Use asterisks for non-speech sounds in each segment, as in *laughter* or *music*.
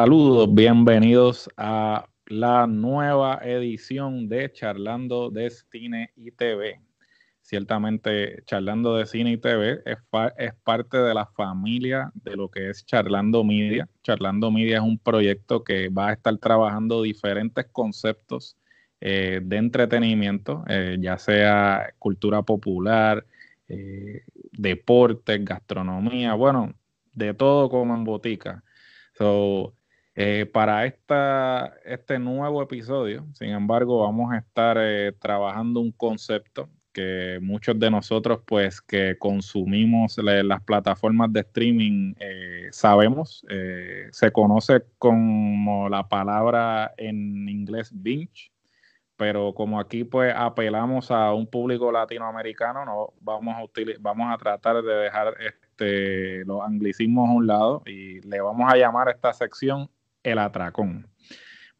Saludos, bienvenidos a la nueva edición de Charlando de Cine y TV. Ciertamente, Charlando de Cine y TV es, parte de la familia de lo que es Charlando Media. Charlando Media es un proyecto que va a estar trabajando diferentes conceptos eh, de entretenimiento, eh, ya sea cultura popular, eh, deportes, gastronomía, bueno, de todo como en botica. Eh, para esta, este nuevo episodio, sin embargo, vamos a estar eh, trabajando un concepto que muchos de nosotros, pues, que consumimos las plataformas de streaming, eh, sabemos. se conoce como la palabra en inglés binge, pero como aquí, pues, apelamos a un público latinoamericano, no vamos a vamos a tratar de dejar este, los anglicismos a un lado y le vamos a llamar a esta sección el atracón.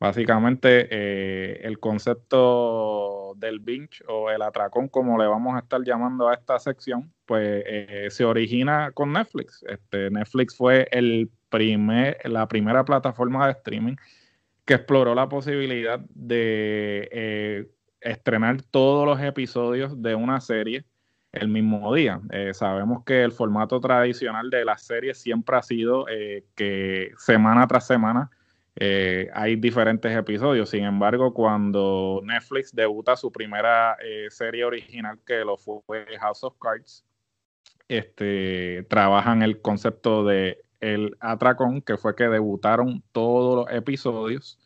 Básicamente, eh, el concepto del binge o el atracón, como le vamos a estar llamando a esta sección, pues eh, se origina con Netflix. Este, Netflix fue el la primera plataforma de streaming que exploró la posibilidad de eh, estrenar todos los episodios de una serie el mismo día. sabemos que el formato tradicional de las series siempre ha sido que semana tras semana eh, hay diferentes episodios. Sin embargo, cuando Netflix debuta su primera eh, serie original, que lo fue House of Cards, este, trabajan el concepto de el atracón, que fue que debutaron todos los episodios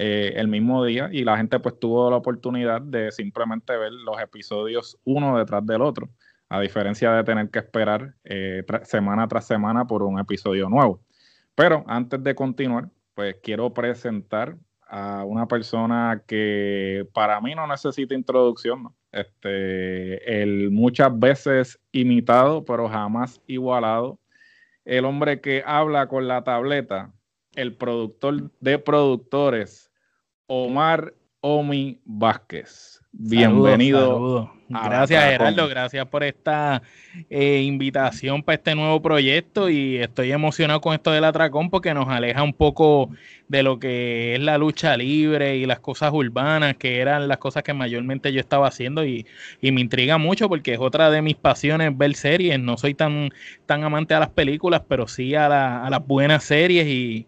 eh, el mismo día y la gente pues tuvo la oportunidad de simplemente ver los episodios uno detrás del otro, a diferencia de tener que esperar semana tras semana por un episodio nuevo. Pero antes de continuar, pues quiero presentar a una persona que para mí no necesita introducción, este, el muchas veces imitado, pero jamás igualado, el hombre que habla con la tableta, el productor de productores, Omar Omi Vázquez. Bienvenido. Gracias, Gerardo. Gracias por esta eh, invitación para este nuevo proyecto. Y estoy emocionado con esto del atracón porque nos aleja un poco de lo que es la lucha libre y las cosas urbanas, que eran las cosas que mayormente yo estaba haciendo. Y, me intriga mucho porque es otra de mis pasiones ver series. No soy tan, tan amante a las películas, pero sí a, a las buenas series. Y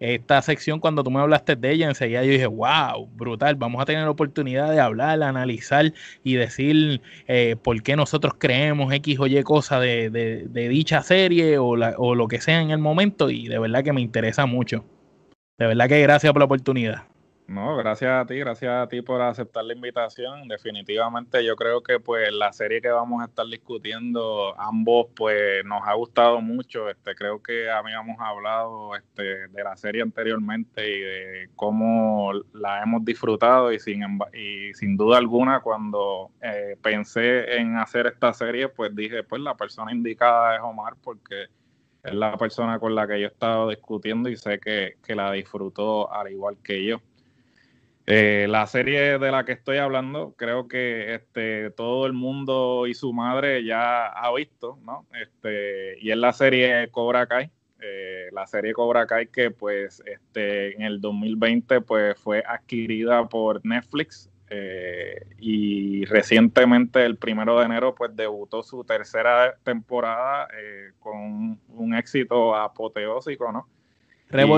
esta sección, cuando tú me hablaste de ella, enseguida yo dije, wow, brutal, vamos a tener la oportunidad de hablar, analizar y decir eh, por qué nosotros creemos X o Y cosa de, de, dicha serie o, o lo que sea en el momento y de verdad que me interesa mucho. De verdad que gracias por la oportunidad. No, gracias a ti, gracias a ti por aceptar la invitación. Definitivamente yo creo que pues la serie que vamos a estar discutiendo ambos pues nos ha gustado mucho. Este creo que habíamos hablado este de la serie anteriormente y de cómo la hemos disfrutado y sin y sin duda alguna cuando eh, pensé en hacer esta serie pues dije pues la persona indicada es Omar porque es la persona con la que yo he estado discutiendo y sé que, que la disfrutó al igual que yo. Eh, la serie de la que estoy hablando, creo que este, todo el mundo y su madre ya ha visto, ¿no? Este, y es la serie Cobra Kai. Eh, la serie Cobra Kai que pues este, en el 2020 pues fue adquirida por Netflix eh, y recientemente el primero de enero pues debutó su tercera temporada con un éxito apoteósico, ¿no?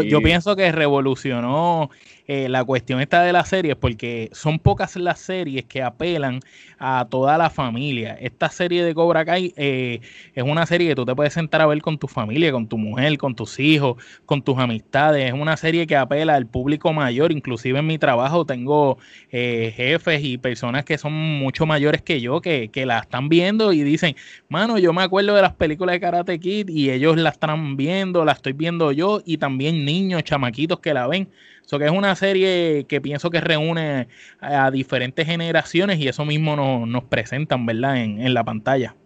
Yo pienso que revolucionó eh, la cuestión esta de las series porque son pocas las series que apelan a toda la familia. Esta serie de Cobra Kai eh, es una serie que tú te puedes sentar a ver con tu familia, con tu mujer, con tus hijos, con tus amistades. Es una serie que apela al público mayor. Inclusive en mi trabajo tengo eh, jefes y personas que son mucho mayores que yo que, que la están viendo y dicen, mano, yo me acuerdo de las películas de Karate Kid y ellos la están viendo, la estoy viendo yo y también niños, chamaquitos que la ven. So que es una serie que pienso que reúne a, diferentes generaciones y eso mismo nos presentan, ¿verdad? En, en la pantalla.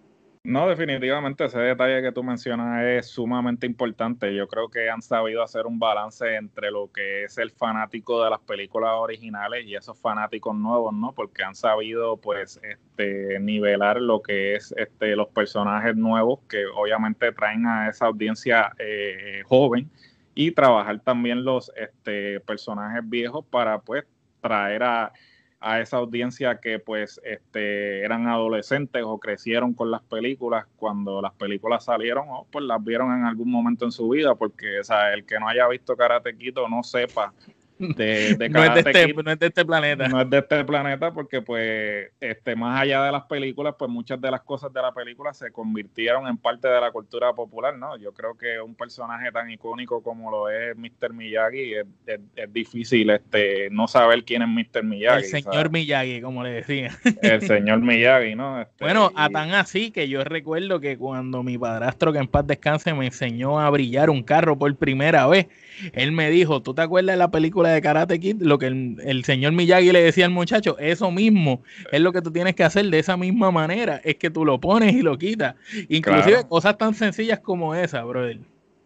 No, definitivamente ese detalle que tú mencionas es sumamente importante. Yo creo que han sabido hacer un balance entre lo que es el fanático de las películas originales y esos fanáticos nuevos, ¿no? Porque han sabido, pues, este, nivelar lo que es este, los personajes nuevos que obviamente traen a esa audiencia eh, joven y trabajar también los este, personajes viejos para pues traer a, a esa audiencia que pues este, eran adolescentes o crecieron con las películas. Cuando las películas salieron o pues las vieron en algún momento en su vida porque o sea, el que no haya visto Karate Kid no sepa *laughs* de, no, es de este, no, es de este, planeta. No es de este planeta porque pues este más allá de las películas, pues muchas de las cosas de la película se convirtieron en parte de la cultura popular, ¿no? Yo creo que un personaje tan icónico como lo es Mr. Miyagi es, es, difícil este no saber quién es Mr. Miyagi. El señor Miyagi, como le decía. El señor Miyagi, ¿no? Este, bueno, a tan así que yo recuerdo que cuando mi padrastro, que en paz descanse, me enseñó a brillar un carro por primera vez, él me dijo, ¿tú te acuerdas de la película de Karate Kid? Lo que el, señor Miyagi le decía al muchacho, eso mismo es lo que tú tienes que hacer de esa misma manera, es que tú lo pones y lo quitas. Inclusive cosas tan sencillas como esa, brother.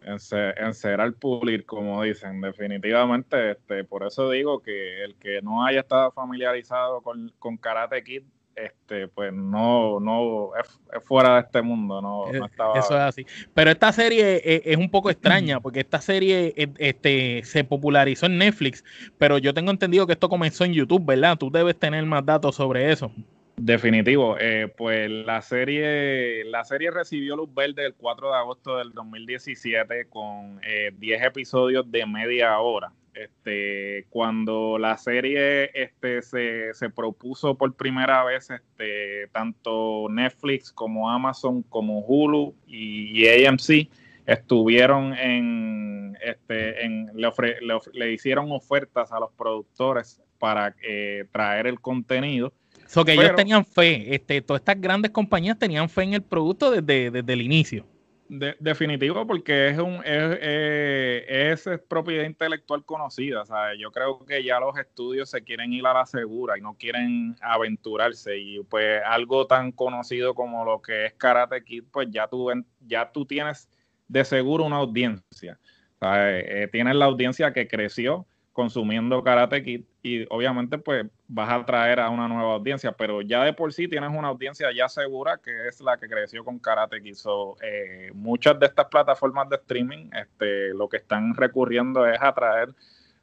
Encerar, pulir, como dicen, definitivamente, este, por eso digo que el que no haya estado familiarizado con, con Karate Kid este, pues no, no es, fuera de este mundo, no, eh, estaba... Eso es así. Pero esta serie es, un poco extraña, porque esta serie e, este, se popularizó en Netflix, pero yo tengo entendido que esto comenzó en YouTube, ¿verdad? Tú debes tener más datos sobre eso. Definitivo, eh, pues la serie, la serie recibió luz verde el 4 de agosto del 2017 con 10 eh, episodios de media hora. Este, cuando la serie este, se, propuso por primera vez, este, tanto Netflix como Amazon, como Hulu y, AMC estuvieron en, este, en le, hicieron ofertas a los productores para eh, traer el contenido. So que ellos tenían fe, este, todas estas grandes compañías tenían fe en el producto desde, desde el inicio definitivo, porque es un es, es, propiedad intelectual conocida. Yo creo que ya los estudios se quieren ir a la segura y no quieren aventurarse. Y pues algo tan conocido como lo que es Karate Kid, pues ya tú, ya tú tienes de seguro una audiencia. Eh, tienes la audiencia que creció consumiendo Karate Kid y obviamente pues vas a atraer a una nueva audiencia, pero ya de por sí tienes una audiencia ya segura que es la que creció con Karate Kid. Eh, muchas de estas plataformas de streaming este, lo que están recurriendo es atraer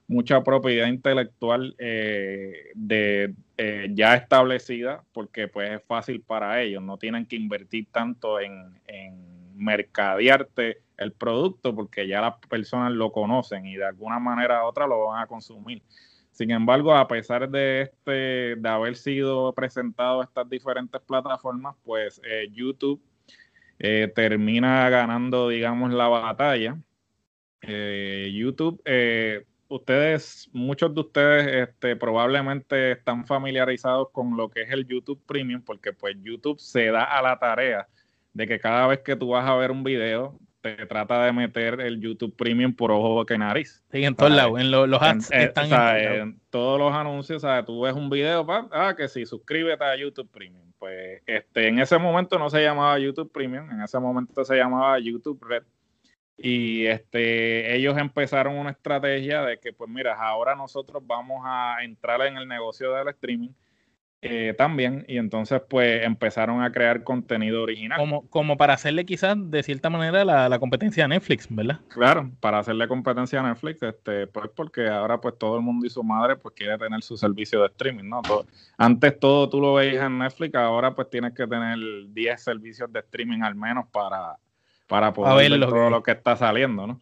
mucha propiedad intelectual eh, de eh, ya establecida porque pues es fácil para ellos, no tienen que invertir tanto en, en mercadearte el producto porque ya las personas lo conocen y de alguna manera u otra lo van a consumir. Sin embargo, a pesar de este, de haber sido presentado estas diferentes plataformas, pues eh, YouTube eh, termina ganando, digamos, la batalla. Eh, YouTube, ustedes, muchos de ustedes, este, probablemente están familiarizados con lo que es el YouTube Premium, porque pues YouTube se da a la tarea de que cada vez que tú vas a ver un video, te trata de meter el YouTube Premium por ojo que nariz. Sí, en todos lados, en los ads en, están en, todos los anuncios, sea, Tú ves un video, ah, que sí, suscríbete a YouTube Premium. Pues este, en ese momento no se llamaba YouTube Premium, en ese momento se llamaba YouTube Red. Y este, ellos empezaron una estrategia de que, pues mira, ahora nosotros vamos a entrar en el negocio del streaming eh, también, y entonces pues empezaron a crear contenido original. Como, como para hacerle quizás de cierta manera la, competencia a Netflix, ¿verdad? Claro, para hacerle competencia a Netflix, este, pues porque ahora pues todo el mundo y su madre pues quiere tener su servicio de streaming, ¿no? antes todo tú lo veías en Netflix, ahora pues tienes que tener 10 servicios de streaming al menos para, para poder ver todo lo que está saliendo, ¿no?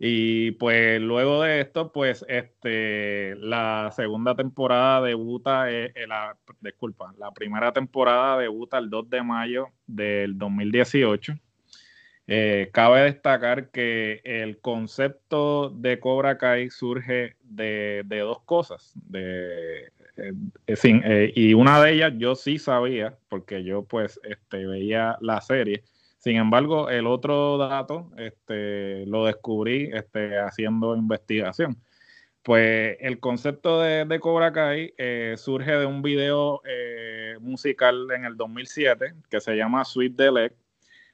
Y pues luego de esto, pues este, la segunda temporada debuta, eh, eh, la, disculpa, la primera temporada debuta el 2 de mayo del 2018. Eh, cabe destacar que el concepto de Cobra Kai surge de, dos cosas. De, y una de ellas yo sí sabía, porque yo pues este, veía la serie sin embargo, el otro dato este, lo descubrí este, haciendo investigación. Pues el concepto de, Cobra Kai eh, surge de un video eh, musical en el 2007 que se llama Sweet Delect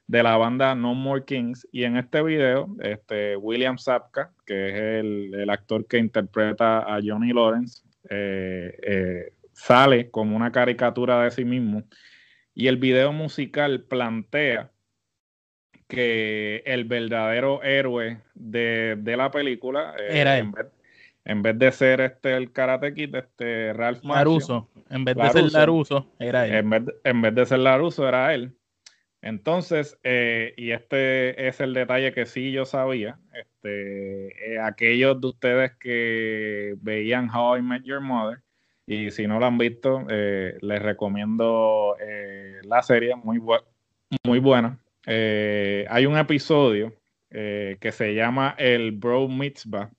de la banda No More Kings. Y en este video, este, William Zapka, que es el, actor que interpreta a Johnny Lawrence, eh, sale como una caricatura de sí mismo. Y el video musical plantea que el verdadero héroe de, la película eh, era él. En vez, de ser este el Karate Kid, este Ralph Laruso. En vez de ser Laruso, era él. En vez, en vez de ser Laruso, era él. Entonces, eh, y este es el detalle que sí yo sabía, este, eh, aquellos de ustedes que veían How I Met Your Mother, y si no lo han visto, eh, les recomiendo la serie, muy, muy buena. Hay un episodio que se llama El Bro Mitzvah,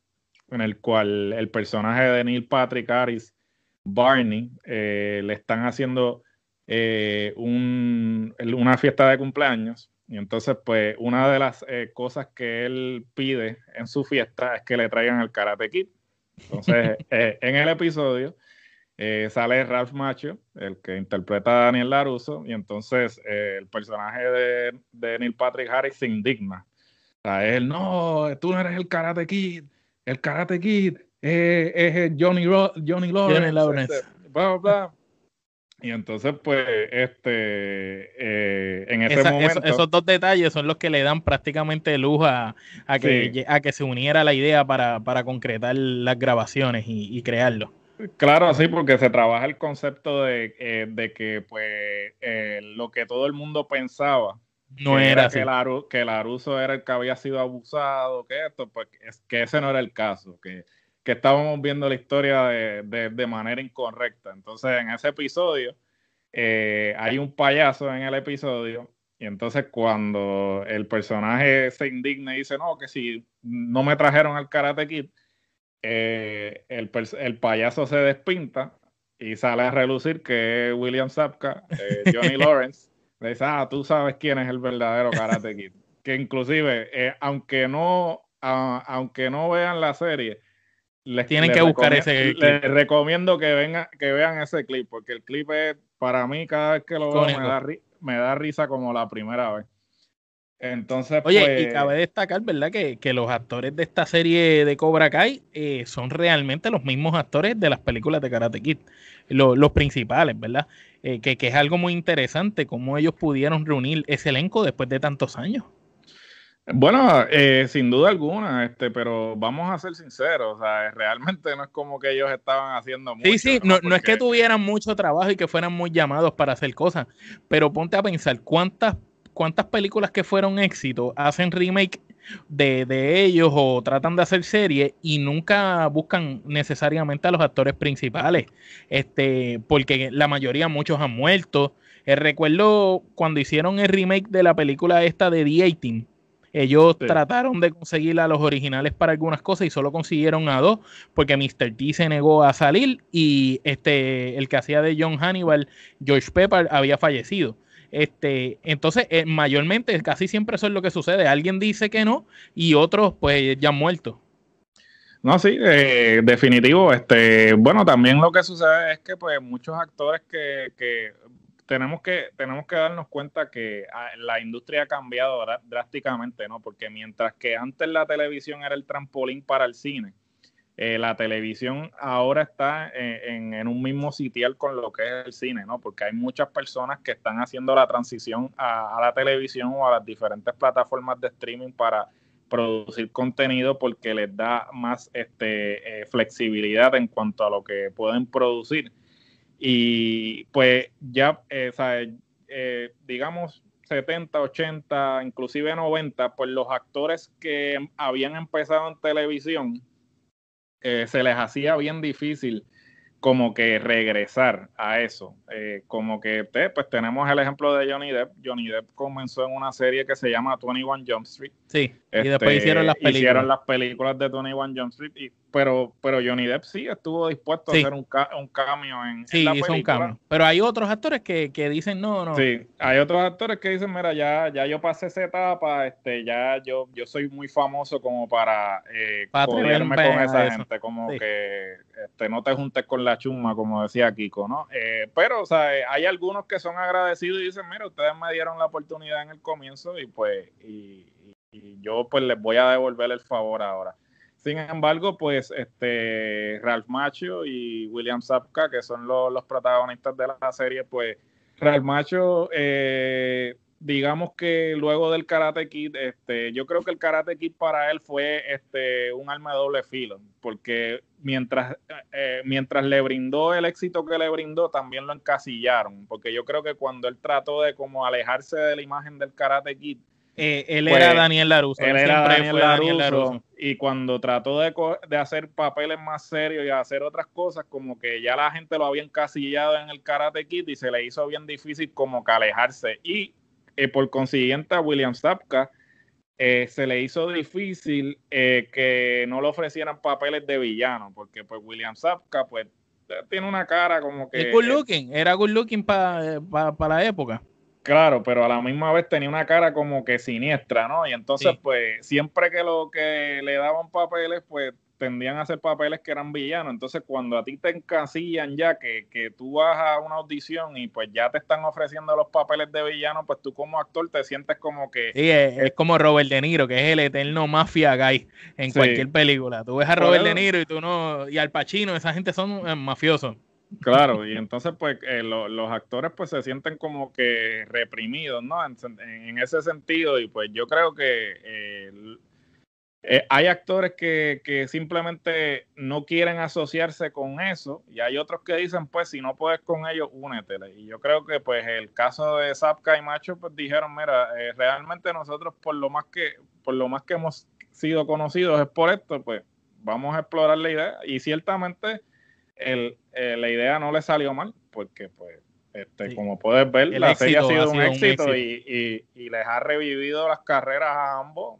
en el cual el personaje de Neil Patrick Harris, Barney, le están haciendo eh, una fiesta de cumpleaños. Y entonces, pues, una de las eh, cosas que él pide en su fiesta es que le traigan el Karate Kid. Entonces, *laughs* eh, en el episodio sale Ralph Macho, el que interpreta a Daniel Laruso, y entonces el personaje de, de, Neil Patrick Harris se indigna. O sea, él, no, tú no eres el Karate Kid, el Karate Kid es Johnny, Johnny Lawrence. Este, bla, bla. Y entonces, pues, este, eh, en ese momento... esos dos detalles son los que le dan prácticamente luz a, que, a que se uniera la idea para, concretar las grabaciones y, crearlo. Claro, sí, porque se trabaja el concepto de, eh, que, pues, eh, lo que todo el mundo pensaba, no era, que, Laru, que Laruso era el que había sido abusado, que esto, pues, es, que ese no era el caso, que que estábamos viendo la historia de, manera incorrecta. Entonces, en ese episodio, eh, hay un payaso en el episodio, y entonces cuando el personaje se indigna y dice, no, que si no me trajeron al Karate Kid, eh, el, payaso se despinta y sale a relucir que es William Zapka, eh, Johnny *laughs* Lawrence, le dice, ah, tú sabes quién es el verdadero Karate Kid. Que inclusive, aunque no... aunque no vean la serie, les, Tienen que buscar ese clip. Les recomiendo que, venga, que vean ese clip, porque el clip es, para mí, cada vez que lo veo, me da, me da, risa como la primera vez. Entonces, Oye, y pues, cabe destacar, ¿verdad? Que, los actores de esta serie de Cobra Kai eh, son realmente los mismos actores de las películas de Karate Kid, los, principales, ¿verdad? Eh, que, que es algo muy interesante, cómo ellos pudieron reunir ese elenco después de tantos años. Bueno, eh, sin duda alguna, este, pero vamos a ser sinceros, o sea, realmente no es como que ellos estaban haciendo mucho. Sí, sí, no, no, es que tuvieran mucho trabajo y que fueran muy llamados para hacer cosas, pero ponte a pensar cuántas, cuántas películas que fueron éxito hacen remake de, de ellos o tratan de hacer series y nunca buscan necesariamente a los actores principales, este, porque la mayoría, muchos han muerto. Eh, recuerdo cuando hicieron el remake de la película esta de The 18 ellos trataron de conseguir a los originales para algunas cosas y solo consiguieron a dos, porque Mr. T se negó a salir y este, el que hacía de John Hannibal, George Pepper, había fallecido. Este, entonces, eh, mayormente, casi siempre eso es lo que sucede. Alguien dice que no y otros, pues, ya han muerto. No, sí, eh, definitivo. Este, bueno, también lo que sucede es que, pues, muchos actores que, que tenemos que, tenemos que darnos cuenta que ah, la industria ha cambiado drásticamente, ¿no? Porque mientras que antes la televisión era el trampolín para el cine, eh, la televisión ahora está en, un mismo sitial con lo que es el cine, ¿no? Porque hay muchas personas que están haciendo la transición a, la televisión o a las diferentes plataformas de streaming para producir contenido porque les da más este, eh, flexibilidad en cuanto a lo que pueden producir. Y pues ya, eh, eh, digamos, 70, 80, inclusive 90, pues los actores que habían empezado en televisión, eh, se les hacía bien difícil como que regresar a eso. Eh, como que pues tenemos el ejemplo de Johnny Depp. Johnny Depp comenzó en una serie que se llama 21 Jump Street. Sí, y después este, hicieron las películas. Hicieron las películas de 21 Jump Street, y, pero, pero Johnny Depp sí estuvo dispuesto a hacer un, un cambio en, sí, hizo un cambio. Pero hay otros actores que, que, dicen no, no. Sí, hay otros actores que dicen, mira, ya, ya yo pasé esa etapa, este, ya yo, yo soy muy famoso como para, eh, con esa gente, como que este, no te juntes con la chuma, como decía Kiko, ¿no? Eh, pero, o sea, hay algunos que son agradecidos y dicen, mira, ustedes me dieron la oportunidad en el comienzo y pues, y, yo pues les voy a devolver el favor ahora. Sin embargo, pues este Ralph Macho y William Zapka, que son los, protagonistas de la serie, pues Ralph Macho eh, digamos que luego del Karate Kid, este, yo creo que el Karate Kid para él fue este, un arma de doble filo, porque mientras, eh, mientras le brindó el éxito que le brindó, también lo encasillaron, porque yo creo que cuando él trató de como alejarse de la imagen del Karate Kid, eh, él era pues, Daniel Laruso. Él era Daniel Laruso, Y cuando trató de, de, hacer papeles más serios y hacer otras cosas, como que ya la gente lo había encasillado en el Karate Kid y se le hizo bien difícil como que alejarse. Y eh, por consiguiente a William Sapka eh, se le hizo difícil que no le ofrecieran papeles de villano, porque pues William Sapka pues tiene una cara como que... Es good looking, era good looking para la época. Claro, pero a la misma vez tenía una cara como que siniestra, ¿no? Y entonces, pues, siempre que lo que le daban papeles, pues tendían a hacer papeles que eran villanos. Entonces, cuando a ti te encasillan ya que, que tú vas a una audición y pues ya te están ofreciendo los papeles de villano, pues tú como actor te sientes como que... Sí, es, como Robert De Niro, que es el eterno mafia guy en cualquier película. Tú ves a Robert De Niro y tú no... Y al Pacino, esa gente son eh, mafiosos. Claro, y entonces pues eh, los actores pues se sienten como que reprimidos, ¿no? En, ese sentido, y pues yo creo que eh, eh, hay actores que, simplemente no quieren asociarse con eso, y hay otros que dicen pues si no puedes con ellos, únetele. Y yo creo que pues el caso de Zapka y Macho pues dijeron, mira, realmente nosotros por lo más que, por lo más que hemos sido conocidos es por esto, pues vamos a explorar la idea, y ciertamente el, eh, la idea no le salió mal, porque pues este, como puedes ver, la serie ha sido, un, éxito, Y, les ha revivido las carreras a ambos.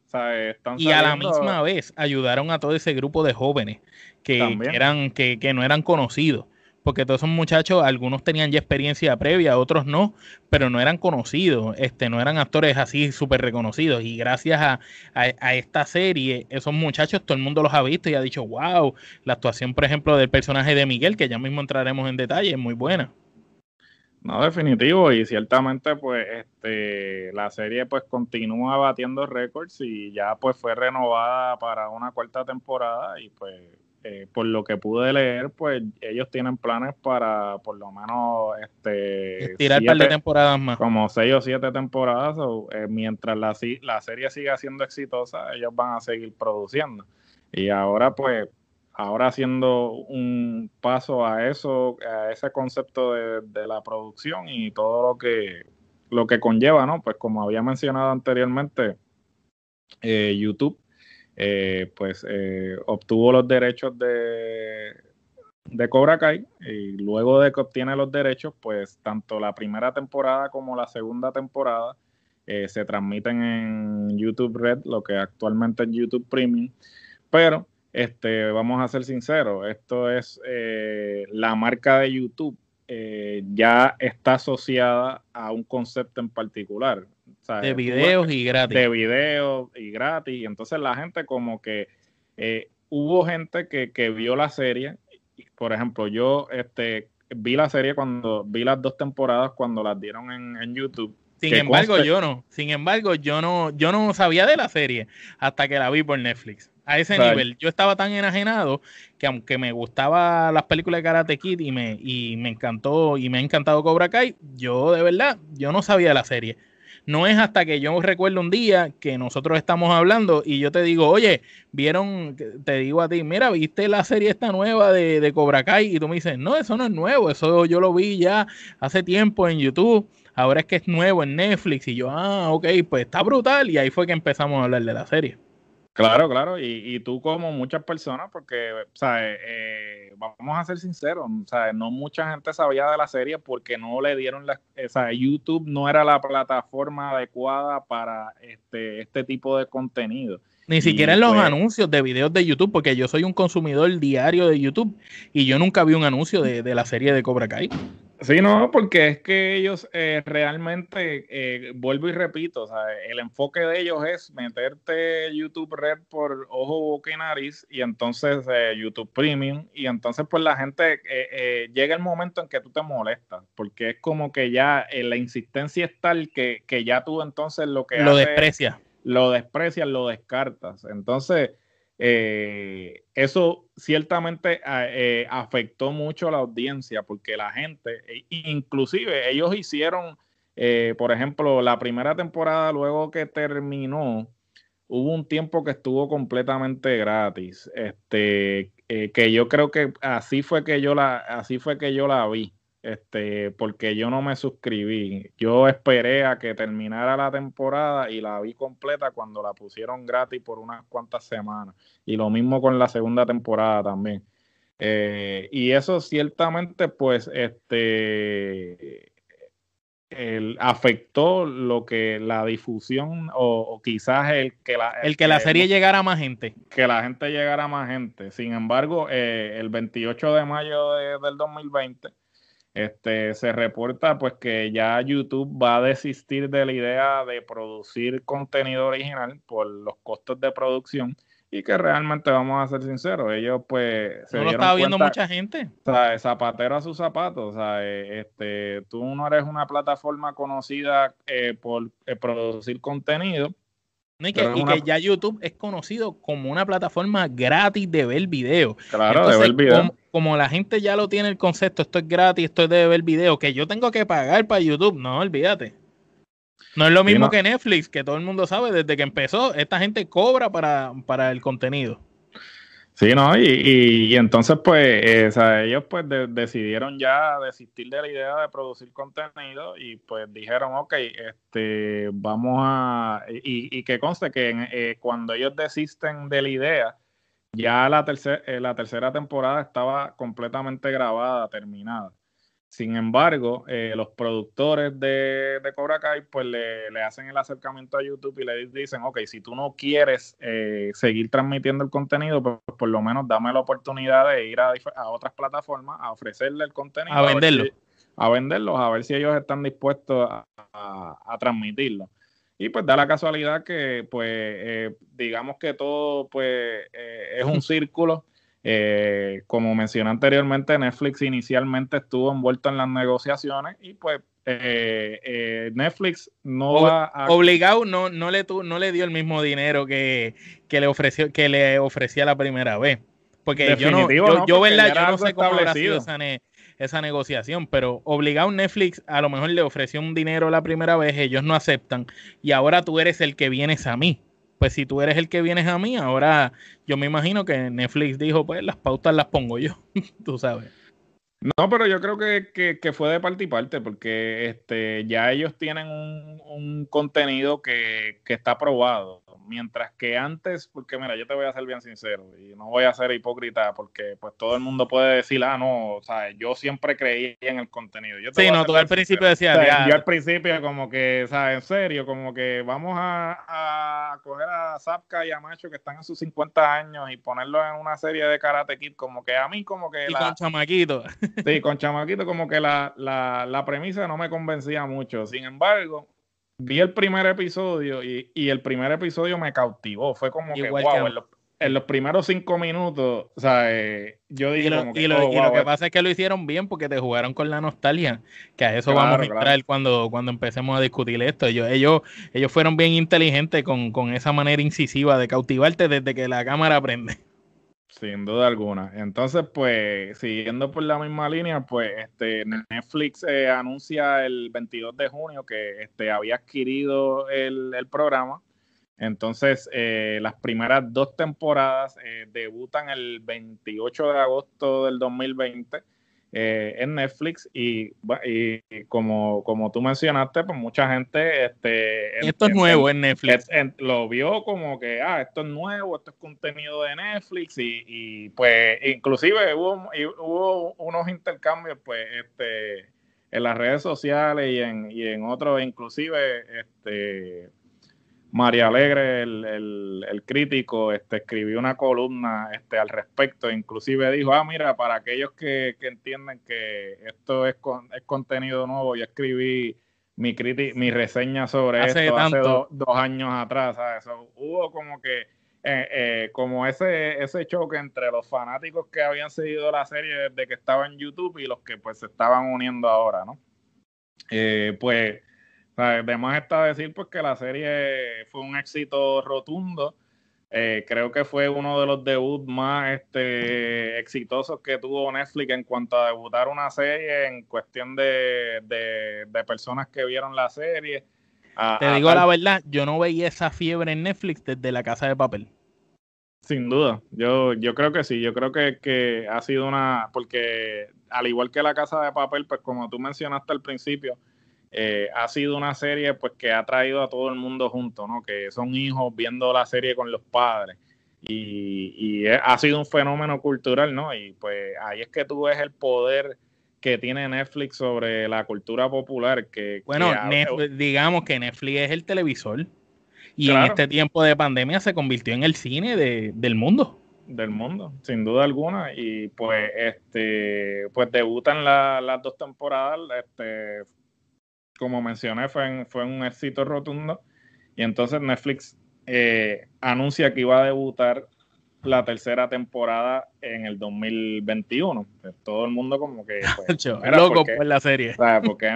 y a la misma vez ayudaron a todo ese grupo de jóvenes que, eran, que, que, no eran conocidos porque todos esos muchachos, algunos tenían ya experiencia previa, otros no, pero no eran conocidos, este, no eran actores así súper reconocidos. Y gracias a, esta serie, esos muchachos, todo el mundo los ha visto y ha dicho, wow, la actuación, por ejemplo, del personaje de Miguel, que ya mismo entraremos en detalle, es muy buena. No, definitivo, y ciertamente pues este la serie pues continúa batiendo récords y ya pues fue renovada para una cuarta temporada y pues eh, por lo que pude leer, pues ellos tienen planes para por lo menos este tirar par de temporadas más. Como seis o siete temporadas, o, eh, mientras la, la serie siga siendo exitosa, ellos van a seguir produciendo. Y ahora, pues, ahora haciendo un paso a eso, a ese concepto de, la producción y todo lo que lo que conlleva, ¿no? Pues como había mencionado anteriormente, eh, YouTube eh, pues eh, obtuvo los derechos de, de Cobra Kai y luego de que obtiene los derechos, pues tanto la primera temporada como la segunda temporada eh, se transmiten en YouTube Red, lo que actualmente es YouTube Premium, pero este, vamos a ser sinceros, esto es la marca de YouTube ya está asociada a un concepto en particular. De videos y gratis. De videos y gratis. Y entonces la gente como que eh, hubo gente que, que, vio la serie. Por ejemplo, yo este, vi la serie cuando vi las dos temporadas cuando las dieron en, YouTube. Sin embargo, yo no. Sin embargo, yo no, yo no sabía de la serie hasta que la vi por Netflix. A ese nivel, yo estaba tan enajenado que aunque me gustaba las películas de Karate Kid y me, y me encantó y me ha encantado Cobra Kai, yo de verdad, yo no sabía de la serie. No es hasta que yo recuerdo un día que nosotros estamos hablando y yo te digo, oye, vieron, te digo a ti, mira, viste la serie esta nueva de, de Cobra Kai y tú me dices, no, eso no es nuevo, eso yo lo vi ya hace tiempo en YouTube, ahora es que es nuevo en Netflix. Y yo, ah, ok, pues está brutal. Y ahí fue que empezamos a hablar de la serie. Claro, claro, y, y, tú como muchas personas, porque, ¿sabes? Eh, vamos a ser sinceros, ¿sabes? No mucha gente sabía de la serie porque no le dieron la, o sea, YouTube no era la plataforma adecuada para este, este tipo de contenido. Ni siquiera en los pues anuncios de videos de YouTube, porque yo soy un consumidor diario de YouTube y yo nunca vi un anuncio de, de la serie de Cobra Kai. Sí, no, porque es que ellos eh, realmente, eh, vuelvo y repito, el enfoque de ellos es meterte YouTube Red por ojo, boca y nariz y entonces eh, YouTube Premium y entonces pues la gente llega el momento en que tú te molestas porque es como que ya la insistencia es tal que, que, ya tú entonces lo que... Lo desprecias. Lo desprecias, lo descartas. Entonces eh, eso ciertamente ah, eh, afectó mucho a la audiencia porque la gente, e, inclusive ellos hicieron eh, por ejemplo, la primera temporada, luego que terminó, hubo un tiempo que estuvo completamente gratis. Este, eh, que yo creo que así fue que yo la, así fue que yo la vi. Este, porque yo no me suscribí. Yo esperé a que terminara la temporada y la vi completa cuando la pusieron gratis por unas cuantas semanas. Y lo mismo con la segunda temporada también. Eh, y eso ciertamente, pues, este afectó lo que la difusión o, quizás el que la el, que la serie llegara a más gente que la gente llegara a más gente sin embargo eh, el 28 de mayo del 2020 este se reporta pues que ya YouTube va a desistir de la idea de producir contenido original por los costos de producción y que realmente vamos a ser sinceros, ellos pues se no lo estaba viendo mucha gente. O sea, zapatero a sus zapatos, o sea, eh, este, tú no eres una plataforma conocida eh, por eh, producir contenido. Y, que, ya YouTube es conocido como una plataforma gratis de ver video. Claro, de ver video. Como, como, la gente ya lo tiene el concepto, esto es gratis, esto es de ver video, que yo tengo que pagar para YouTube, no, olvídate. No es lo mismo que Netflix, que todo el mundo sabe, desde que empezó, esta gente cobra para, el contenido. Sí, ¿no? Y, entonces, pues, eh, ellos pues decidieron ya desistir de la idea de producir contenido y pues dijeron, ok, este, vamos a... Y, y que conste que eh, cuando ellos desisten de la idea, ya la, eh, la tercera temporada estaba completamente grabada, terminada. Sin embargo, eh, los productores de, de, Cobra Kai pues le, hacen el acercamiento a YouTube y le dicen, ok, si tú no quieres eh, seguir transmitiendo el contenido, pues por lo menos dame la oportunidad de ir a, otras plataformas a ofrecerle el contenido. A venderlo. A, verlos, a ver si ellos están dispuestos a, transmitirlo. Y pues da la casualidad que, pues, eh, digamos que todo, pues, es un *laughs* círculo. Eh, como mencioné anteriormente, Netflix inicialmente estuvo envuelto en las negociaciones y pues eh, eh, Netflix no va a... Obligado no, no, le no le dio el mismo dinero que, le ofreció que le ofrecía la primera vez. Porque yo no, yo, verdad, yo no sé cómo habrá sido esa, esa negociación, pero obligado Netflix a lo mejor le ofreció un dinero la primera vez, ellos no aceptan y ahora tú eres el que vienes a mí pues si tú eres el que vienes a mí, ahora yo me imagino que Netflix dijo, pues las pautas las pongo yo, *laughs* tú sabes. No, pero yo creo que, fue de parte y parte, porque este, ya ellos tienen un, un contenido que, que, está Mientras que antes, porque mira, yo te voy a ser bien sincero y no voy a ser hipócrita porque pues todo el mundo puede decir, ah, no, o sea, yo siempre creí en el contenido. Yo sí, no, tú al principio decías, yo al principio como que, o sea, en serio, como que vamos a, a coger a Zapka y a Macho que están en sus 50 años y ponerlos en una serie de Karate Kid, como que a mí como que... Y con chamaquito. Sí, con chamaquito como que la, la, la premisa no me convencía mucho. Sin embargo, vi el primer episodio y, el primer episodio me cautivó. Fue como que, wow, en, los, primeros cinco minutos, o sea, eh, yo dije y lo, que, lo, oh, que pasa es que lo hicieron bien porque te jugaron con la nostalgia, que a eso vamos a entrar cuando, cuando empecemos a discutir esto. Ellos, ellos, ellos fueron bien inteligentes con, con esa manera incisiva de cautivarte desde que la cámara prende. Sin duda alguna. Entonces, pues, siguiendo por la misma línea, pues, este, Netflix eh, anuncia el 22 de junio que este, había adquirido el, programa. Entonces, eh, las primeras dos temporadas eh, debutan el 28 de agosto del 2020 eh, en Netflix y, como, como tú mencionaste, pues mucha gente... Este, esto es nuevo en Netflix. lo vio como que, ah, esto es nuevo, esto es contenido de Netflix y, pues inclusive hubo, hubo unos intercambios pues este en las redes sociales y en, y en otros, inclusive este María Alegre, el, crítico, este, escribió una columna este, al respecto, inclusive dijo, ah, mira, para aquellos que, que entienden que esto es, es contenido nuevo, yo escribí mi, mi reseña sobre esto hace dos años atrás, ¿sabes? hubo como que, eh, eh, como ese, ese choque entre los fanáticos que habían seguido la serie desde que estaba en YouTube y los que pues se estaban uniendo ahora, ¿no? Eh, pues Además está decir pues, que la serie fue un éxito rotundo. Eh, creo que fue uno de los debuts más este, exitosos que tuvo Netflix en cuanto a debutar una serie en cuestión de, personas que vieron la serie. Te digo la verdad, yo no veía esa fiebre en Netflix desde la casa de papel. Sin duda, yo, yo creo que sí, yo creo que, que ha sido una, porque al igual que la casa de papel, pues como tú mencionaste al principio, eh, ha sido una serie pues que ha traído a todo el mundo junto, ¿no? Que son hijos viendo la serie con los padres. Y, ha sido un fenómeno cultural, ¿no? Y pues ahí es que tú ves el poder que tiene Netflix sobre la cultura popular. Que, bueno, digamos que Netflix es el televisor. Y en este tiempo de pandemia se convirtió en el cine del mundo. Del mundo, sin duda alguna. Y pues, este, pues debutan las dos temporadas. Este, como mencioné, fue, fue un éxito rotundo. Y entonces Netflix eh, anuncia que iba a debutar la tercera temporada en el 2021. Pues, todo el mundo como que... Pues, *laughs* loco por la serie. Porque,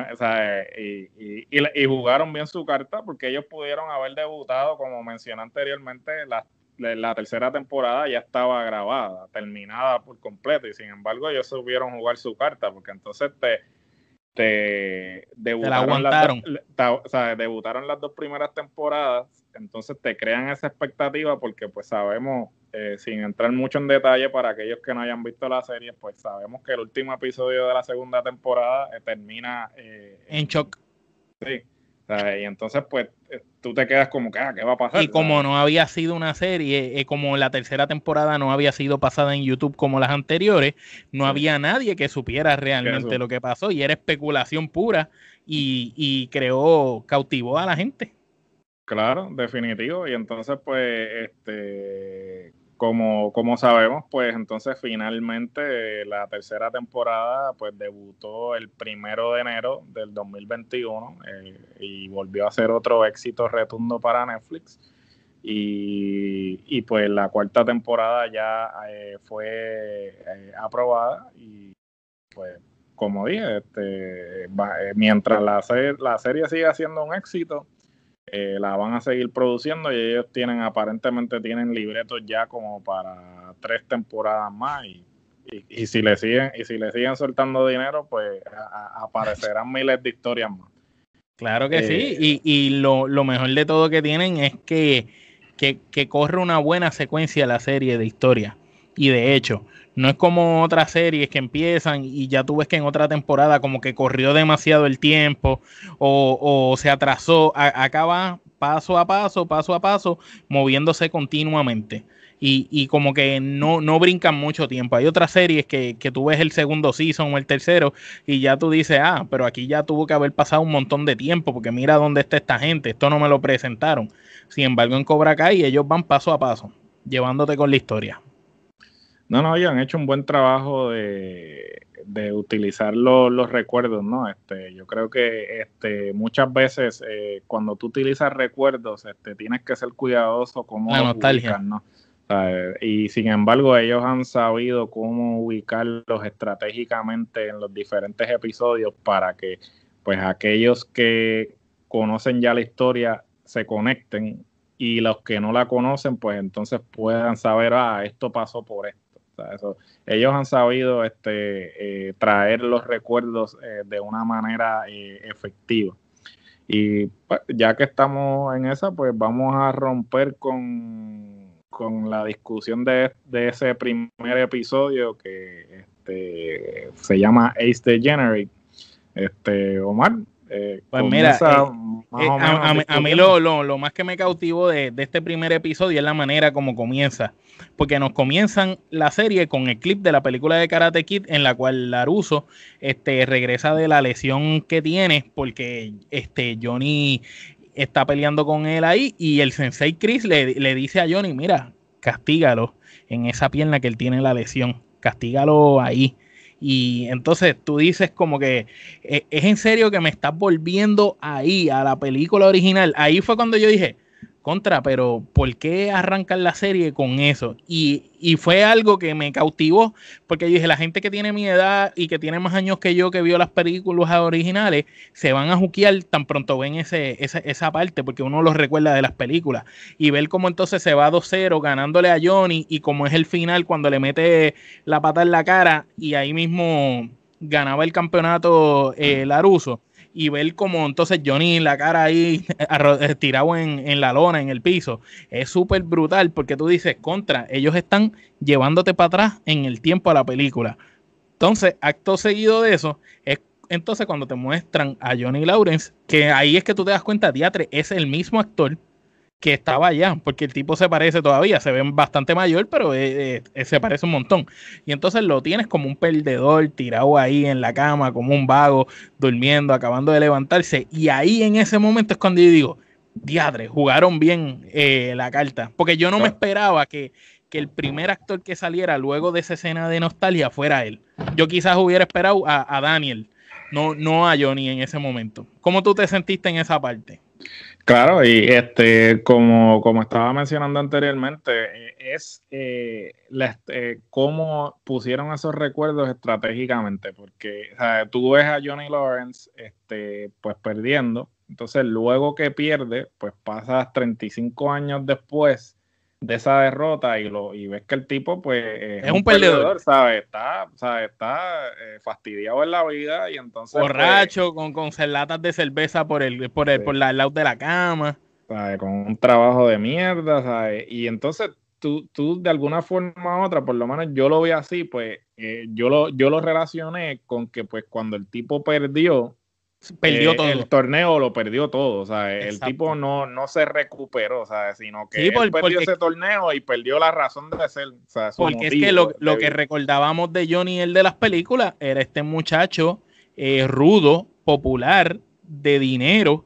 y, y, y, jugaron bien su carta porque ellos pudieron haber debutado, como mencioné anteriormente, la, la tercera temporada ya estaba grabada, terminada por completo. Y sin embargo ellos supieron jugar su carta porque entonces te te debutaron, las, debutaron las dos primeras temporadas, entonces te crean esa expectativa porque pues sabemos, eh, sin entrar mucho en detalle para aquellos que no hayan visto la serie, pues sabemos que el último episodio de la segunda temporada eh, termina eh, en shock. Sí, y entonces, pues, eh, tú te quedas como que, ah, ¿qué va a pasar? Y como no había sido una serie, eh, como la tercera temporada no había sido pasada en YouTube como las anteriores, no había nadie que supiera realmente lo que pasó y era especulación pura y, y creó, cautivó a la gente. Claro, definitivo. Y entonces, pues, este, como, como sabemos, pues entonces finalmente la tercera temporada pues debutó el primero de enero del 2021 eh, y volvió a ser otro éxito retundo para Netflix. Y, pues la cuarta temporada ya eh, fue eh, aprobada y pues como dije, este, mientras la, la serie sigue siendo un éxito, eh, la van a seguir produciendo y ellos tienen, aparentemente tienen libretos ya como para tres temporadas más y, y, si le siguen, y si le siguen soltando dinero, pues aparecerán *laughs* miles de historias más. Claro que sí, eh, y, y lo, lo, mejor de todo que tienen es que, que, que corre una buena secuencia la serie de historias. Y de hecho, no es como otras series que empiezan y ya tú ves que en otra temporada como que corrió demasiado el tiempo o, se atrasó. acá va paso a paso, paso a paso, moviéndose continuamente. Y, como que no, no brincan mucho tiempo. Hay otras series que, que tú ves el segundo season o el tercero y ya tú dices, ah, pero aquí ya tuvo que haber pasado un montón de tiempo porque mira dónde está esta gente, esto no me lo presentaron. Sin embargo, en Cobra Kai ellos van paso a paso, llevándote con la historia. No, no, ellos han hecho un buen trabajo de, utilizar los recuerdos, ¿no? Este, yo creo que este, muchas veces eh, cuando tú utilizas recuerdos, este, tienes que ser cuidadoso como La nostalgia. ¿no? y sin embargo, ellos han sabido cómo ubicarlos estratégicamente en los diferentes episodios para que, pues, aquellos que conocen ya la historia se conecten y los que no la conocen, pues entonces puedan saber, ah, esto pasó por esto ellos han sabido este, eh, traer los recuerdos eh, de una manera eh, efectiva. Y pues, ya que estamos en esa, pues vamos a romper con, con la discusión de, ese primer episodio que este, se llama Ace the Este, Omar, eh, pues mira, eh, eh, a, mí lo, lo, más que me cautivó de, este primer episodio es la manera como comienza, porque nos comienzan la serie con el clip de la película de Karate Kid en la cual Laruso este, regresa de la lesión que tiene porque este, Johnny está peleando con él ahí y el sensei Chris le, le dice a Johnny, mira, castígalo en esa pierna que él tiene la lesión, castígalo ahí y entonces tú dices como que eh, es en serio que me estás volviendo ahí a la película original. Ahí fue cuando yo dije, contra, pero ¿por qué arrancar la serie con eso? Y, fue algo que me cautivó, porque dije, la gente que tiene mi edad y que tiene más años que yo, que vio las películas originales, se van a juquear tan pronto ven ese, esa, esa parte, porque uno los recuerda de las películas. Y ver cómo entonces se va 2-0 ganándole a Johnny y como es el final cuando le mete la pata en la cara y ahí mismo ganaba el campeonato eh, Laruso y ver como entonces Johnny la cara ahí *laughs* eh, tirado en, la lona, en el piso, es súper brutal porque tú dices, contra, ellos están llevándote para atrás en el tiempo a la película. Entonces, acto seguido de eso, es entonces cuando te muestran a Johnny Lawrence, que ahí es que tú te das cuenta, Teatre es el mismo actor que estaba allá, porque el tipo se parece todavía, se ve bastante mayor, pero eh, eh, se parece un montón. Y entonces lo tienes como un perdedor tirado ahí en la cama, como un vago, durmiendo, acabando de levantarse. Y ahí en ese momento es cuando yo digo, diadre, jugaron bien eh, la carta, porque yo no me esperaba que, que, el primer actor que saliera luego de esa escena de nostalgia fuera él. Yo quizás hubiera esperado a, a Daniel, no, no a Johnny en ese momento. ¿Cómo tú te sentiste en esa parte? Claro, y este, como, como estaba mencionando anteriormente, eh, es eh, eh, cómo pusieron esos recuerdos estratégicamente, porque tú ves a Johnny Lawrence este, pues perdiendo, entonces luego que pierde, pues pasas 35 años después de esa derrota y lo y ves que el tipo pues es, un, perdedor, ¿sabes? Está, está eh, fastidiado en la vida y entonces pues, borracho con, con latas de cerveza por el por el, por la, lado de la cama, ¿sabes? Con un trabajo de mierda, ¿sabes? Y entonces tú, tú de alguna forma u otra, por lo menos yo lo vi así, pues eh, yo lo yo lo relacioné con que pues cuando el tipo perdió perdió eh, todo. El torneo lo perdió todo, o sea, el tipo no, no se recuperó, o sea, sino que él perdió ese torneo y perdió la razón de ser. porque es que lo, que recordábamos de Johnny, el de las películas, era este muchacho eh, rudo, popular, de dinero,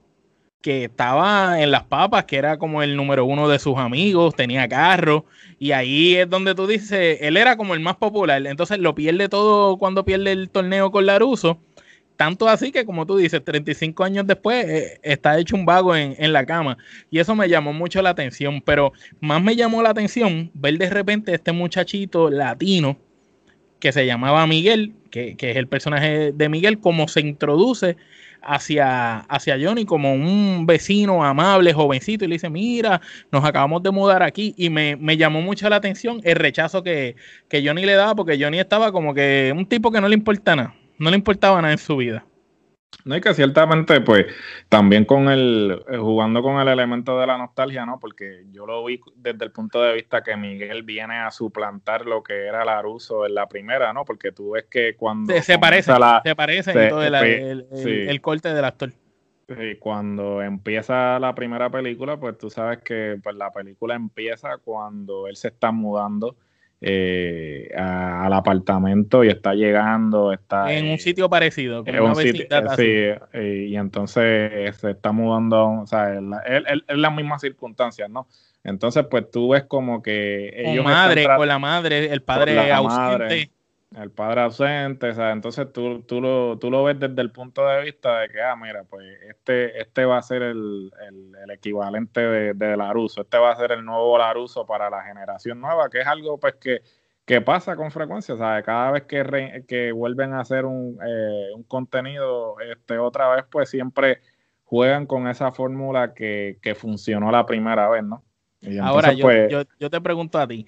que estaba en las papas, que era como el número uno de sus amigos, tenía carro, y ahí es donde tú dices, él era como el más popular, entonces lo pierde todo cuando pierde el torneo con Laruso tanto así que, como tú dices, 35 años después eh, está hecho un vago en, la cama. Y eso me llamó mucho la atención. Pero más me llamó la atención ver de repente este muchachito latino que se llamaba Miguel, que, es el personaje de Miguel, como se introduce hacia, hacia Johnny como un vecino amable, jovencito, y le dice, mira, nos acabamos de mudar aquí, y me, llamó mucho la atención el rechazo que, que Johnny le daba, porque Johnny estaba como que un tipo que no le importa nada no le importaba nada en su vida. No, y que ciertamente, pues, también con el, eh, jugando con el elemento de la nostalgia, ¿no? Porque yo lo vi desde el punto de vista que Miguel viene a suplantar lo que era Laruso en la primera, ¿no? Porque tú ves que cuando... Se, parece, se parece en todo el, el, corte del actor. Sí, cuando empieza la primera película, pues tú sabes que pues, la película empieza cuando él se está mudando eh, al apartamento y está llegando, está en un sitio parecido, sí, y entonces se está mudando, o sea, es las mismas circunstancias, ¿no? Entonces, pues tú ves como que ellos madre, con la madre, el padre ausente el padre ausente, o sea, entonces tú, tú, lo, tú lo ves desde el punto de vista de que, ah, mira, pues este, este va a ser el, el, equivalente de, de, Laruso, este va a ser el nuevo Laruso para la generación nueva, que es algo pues que, que pasa con frecuencia, ¿sabes? Cada vez que, que vuelven a hacer un, eh, un contenido este, otra vez, pues siempre juegan con esa fórmula que, que funcionó la primera vez, ¿no? Ahora, yo, pues yo, yo te pregunto a ti,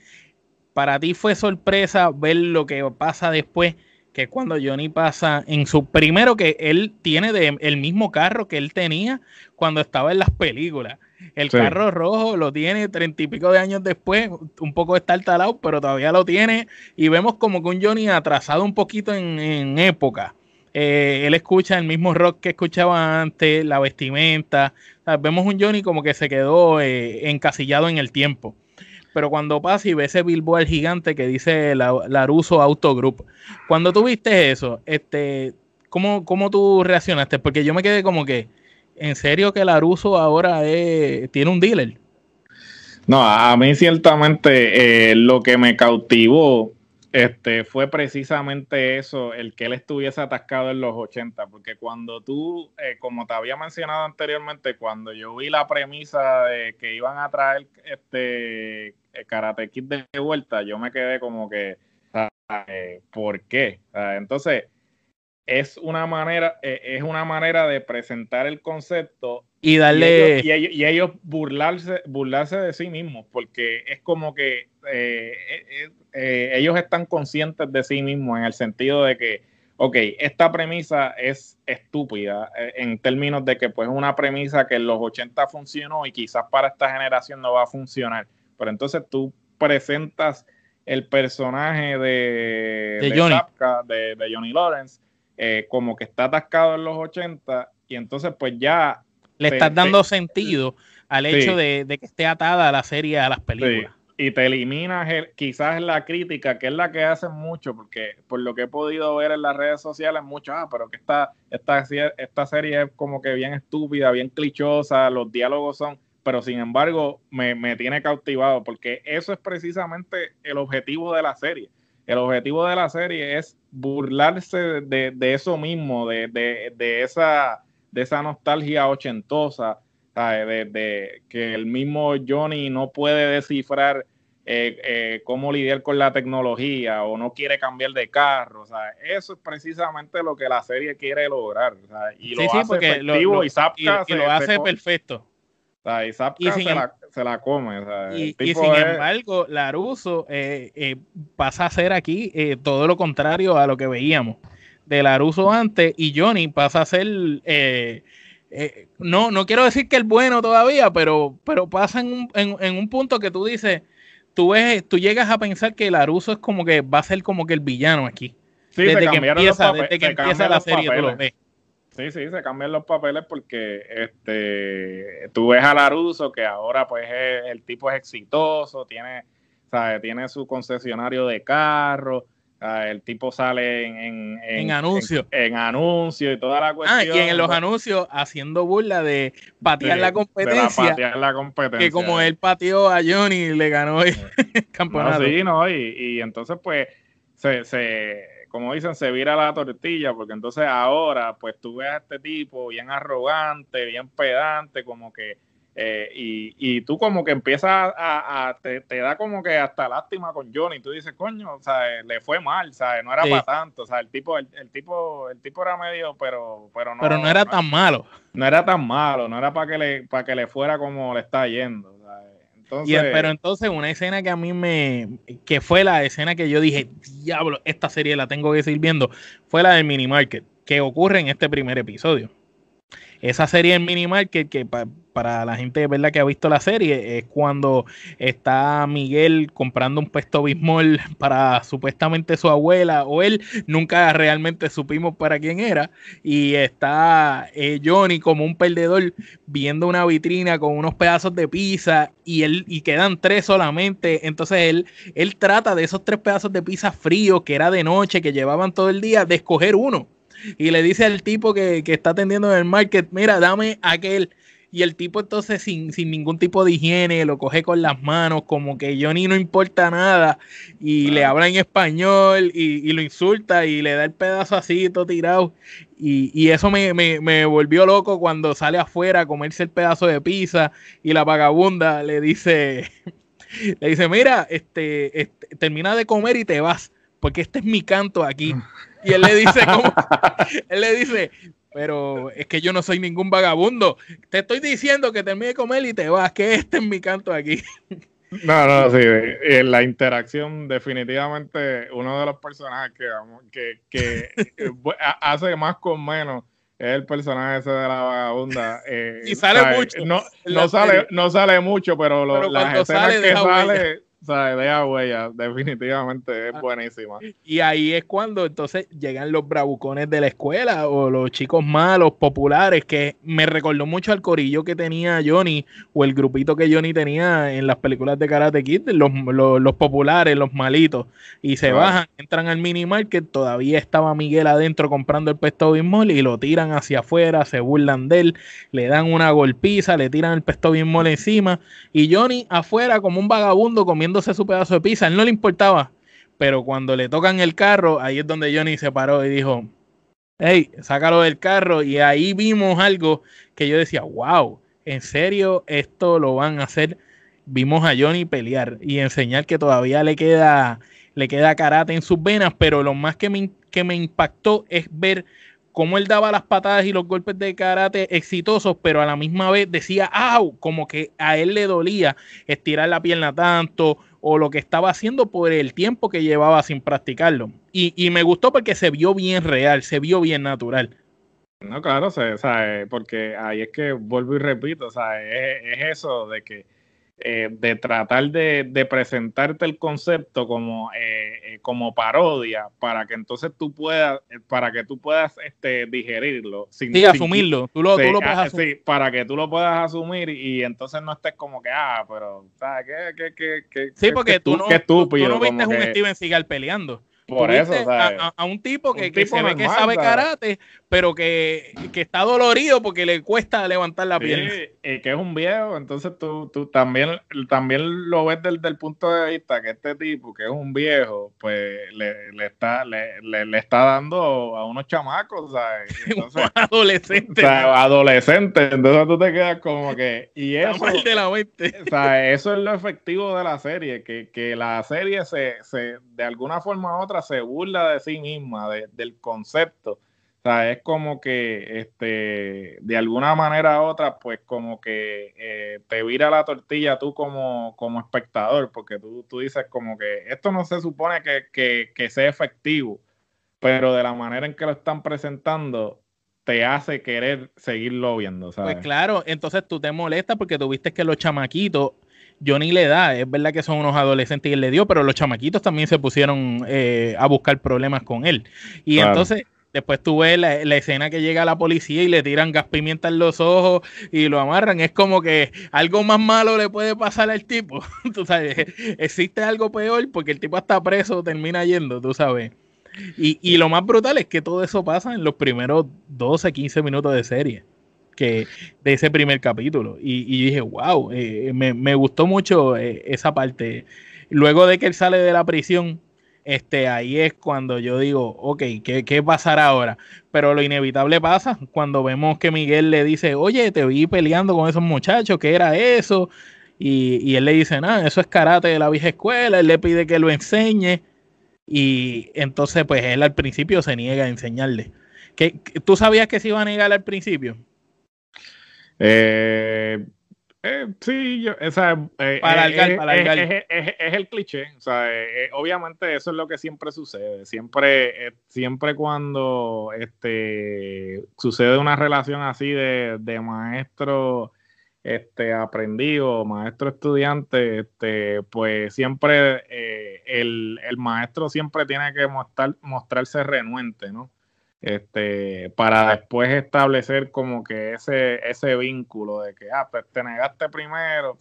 para ti fue sorpresa ver lo que pasa después, que cuando Johnny pasa en su primero que él tiene de, el mismo carro que él tenía cuando estaba en las películas. El carro rojo lo tiene treinta y pico de años después, un poco está talado, pero todavía lo tiene. Y vemos como que un Johnny atrasado un poquito en, época. Eh, él escucha el mismo rock que escuchaba antes, la vestimenta. vemos un Johnny como que se quedó eh, encasillado en el tiempo pero cuando pasa y ve ese billboard gigante que dice la, Laruso Auto Group, cuando tú viste eso, este, ¿cómo, ¿cómo tú reaccionaste? Porque yo me quedé como que, ¿en serio que Laruso ahora tiene un dealer? No, a mí ciertamente eh, lo que me cautivó este, fue precisamente eso, el que él estuviese atascado en los 80, porque cuando tú, eh, como te había mencionado anteriormente, cuando yo vi la premisa de que iban a traer este Karate Kid de vuelta, yo me quedé como que, eh, ¿por qué? entonces, es una manera, es una manera de presentar el concepto y darle y ellos, burlarse burlarse de sí mismos porque es como que eh, eh, eh, ellos están conscientes de sí mismos en el sentido de que ok, esta premisa es estúpida en términos de que pues es una premisa que en los 80 funcionó y quizás para esta generación no va a funcionar pero entonces tú presentas el personaje de, de, Johnny. de, de Johnny Lawrence como que está atascado en los 80 y entonces pues ya le estás dando sentido al hecho de, que esté atada a la serie, a las películas. Y te eliminas quizás la crítica, que es la que hacen mucho, porque por lo que he podido ver en las redes sociales, mucho, ah, pero que esta, esta, esta serie es como que bien estúpida, bien clichosa, los diálogos son, pero sin embargo me, me tiene cautivado, porque eso es precisamente el objetivo de la serie. El objetivo de la serie es burlarse de, de eso mismo, de, de, de esa de esa nostalgia ochentosa, De, que el mismo Johnny no puede descifrar eh, eh, cómo lidiar con la tecnología o no quiere cambiar de carro. Eso es precisamente lo que la serie quiere lograr. y lo hace efectivo y Zapka lo hace perfecto. Y Zapka se, la, come. y, sin embargo, Laruso eh, pasa a ser aquí todo lo contrario a lo que veíamos de Laruso antes y Johnny pasa a ser eh, eh, no, no quiero decir que el bueno todavía, pero, pero pasa en un, en, un punto que tú dices, tú ves, tú llegas a pensar que Laruso es como que va a ser como que el villano aquí. Sí, desde que empieza, desde que empieza la serie, tú lo ves. Sí, sí, se cambian los papeles porque este tú ves a Laruso que ahora pues el tipo es exitoso, tiene, sabe, tiene su concesionario de carros, el tipo sale en, en, en, anuncios. En, anuncios y toda la cuestión. Ah, y en los anuncios haciendo burla de patear la competencia. patear la competencia. Que como él pateó a Johnny le ganó el *laughs* campeonato. sí, no, y, y entonces pues se, se, como dicen, se vira la tortilla, porque entonces ahora pues tú ves a este tipo bien arrogante, bien pedante, como que eh, y, y, tú como que empiezas a, te, da como que hasta lástima con Johnny, tú dices, coño, o sea, le fue mal, ¿sabes? No era para tanto, o sea, el tipo, el, tipo, el tipo era medio, pero, pero no. Pero no era tan malo. No era tan malo, no era para que le, para que le fuera como le está yendo. Entonces, pero entonces una escena que a mí me, que fue la escena que yo dije, diablo, esta serie la tengo que seguir viendo, fue la del mini market, que ocurre en este primer episodio. Esa serie en mini market que para la gente ¿verdad? que ha visto la serie, es cuando está Miguel comprando un pesto bismol *laughs* para supuestamente su abuela o él, nunca realmente supimos para quién era, y está eh, Johnny como un perdedor viendo una vitrina con unos pedazos de pizza y él y quedan tres solamente, entonces él, él trata de esos tres pedazos de pizza fríos que era de noche, que llevaban todo el día, de escoger uno. Y le dice al tipo que, que está atendiendo en el market, mira, dame aquel y el tipo entonces sin, ningún tipo de higiene lo coge con las manos, como que Johnny no importa nada, y le habla en español y, lo insulta y le da el pedazo así, todo tirado. Y, eso me, volvió loco cuando sale afuera a comerse el pedazo de pizza y la vagabunda le dice, *laughs* le dice, mira, este, este termina de comer y te vas, porque este es mi canto aquí. *laughs* Y él le dice, ¿cómo? *laughs* él le dice, pero es que yo no soy ningún vagabundo. Te estoy diciendo que termine de comer y te vas, que este es mi canto aquí. No, no, sí, en la interacción definitivamente uno de los personajes que, que, *laughs* eh, hace más con menos es el personaje ese de la vagabunda. Eh, y sale mucho. No, no sale, no sale mucho, pero, lo, las escenas que sale, o sea, deja huella, definitivamente es ah, buenísima. Y ahí es cuando entonces llegan los bravucones de la escuela o los chicos malos, populares, que me recordó mucho al corillo que tenía Johnny o el grupito que Johnny tenía en las películas de Karate Kid, los, los, populares, los malitos. Y se bajan, entran al mini market, todavía estaba Miguel adentro comprando el pesto bimol y lo tiran hacia afuera, se burlan de él, le dan una golpiza, le tiran el pesto bimol encima y Johnny afuera como un vagabundo comiendo su pedazo de pizza, él no le importaba, pero cuando le tocan el carro, ahí es donde Johnny se paró y dijo, hey, sácalo del carro. Y ahí vimos algo que yo decía, wow, en serio, esto lo van a hacer. Vimos a Johnny pelear y enseñar que todavía le queda, le queda karate en sus venas, pero lo más que me, que me impactó es ver cómo él daba las patadas y los golpes de karate exitosos, pero a la misma vez decía, ¡au! Como que a él le dolía estirar la pierna tanto o lo que estaba haciendo por el tiempo que llevaba sin practicarlo. Y, me gustó porque se vio bien real, se vio bien natural. No, claro, o sea, porque ahí es que vuelvo y repito, o sea, es eso de que eh, de tratar de, presentarte el concepto como, eh, eh, como parodia para que entonces tú puedas, para que tú puedas este, digerirlo. Sin, sí, asumirlo. Tú lo, tú lo puedes ah, asumir. Sí, para que tú lo puedas asumir y, entonces no estés como que, ah, pero, ¿sabes qué? qué, qué, sí, porque tú, no, tú, no viste un Steven Seagal peleando. Por eso, a, un tipo que, se ve que sabe karate, pero que, está dolorido porque le cuesta levantar la pierna. Y que es un viejo, entonces tú, tú también, también lo ves desde el punto de vista que este tipo, que es un viejo, pues le, le está, le, le, está dando a unos chamacos, ¿sabes? *laughs* Entonces, adolescentes. O sea, adolescentes, entonces tú te quedas como que... Y eso, de la O sea, eso es lo efectivo de la serie, que, que la serie se, se, de alguna forma u otra, se burla de sí misma, del concepto. O sea, es como que este, de alguna manera u otra, pues como que eh, te vira la tortilla tú como, como espectador, porque tú, tú dices como que esto no se supone que, que, sea efectivo, pero de la manera en que lo están presentando, te hace querer seguirlo viendo, ¿sabes? Pues claro, entonces tú te molestas porque tuviste que los chamaquitos Johnny le da, es verdad que son unos adolescentes y él le dio, pero los chamaquitos también se pusieron eh, a buscar problemas con él. Y entonces después tú ves la, escena que llega la policía y le tiran gas pimienta en los ojos y lo amarran. Es como que algo más malo le puede pasar al tipo. *laughs* tú sabes, existe algo peor porque el tipo está preso, termina yendo, tú sabes. Y, y lo más brutal es que todo eso pasa en los primeros 12, 15 minutos de serie que de ese primer capítulo. Y, dije, wow, eh, me, gustó mucho eh, esa parte. Luego de que él sale de la prisión, este, ahí es cuando yo digo, ok, ¿qué, ¿qué, pasará ahora? Pero lo inevitable pasa cuando vemos que Miguel le dice, oye, te vi peleando con esos muchachos, ¿qué era eso? Y, y él le dice, nada, eso es karate de la vieja escuela, él le pide que lo enseñe. Y entonces, pues él al principio se niega a enseñarle. ¿Qué, ¿Tú sabías que se iba a negar al principio? Eh, eh, sí, yo, o sea, eh, para eh, Es, el cliché, o sea, obviamente eso es lo que siempre sucede, siempre, siempre cuando este, sucede una relación así de, de maestro este, aprendido, maestro estudiante, este, pues siempre el, el, maestro siempre tiene que mostrar, mostrarse renuente, ¿no? Este, para después establecer como que ese, ese vínculo de que, ah, pues te negaste primero.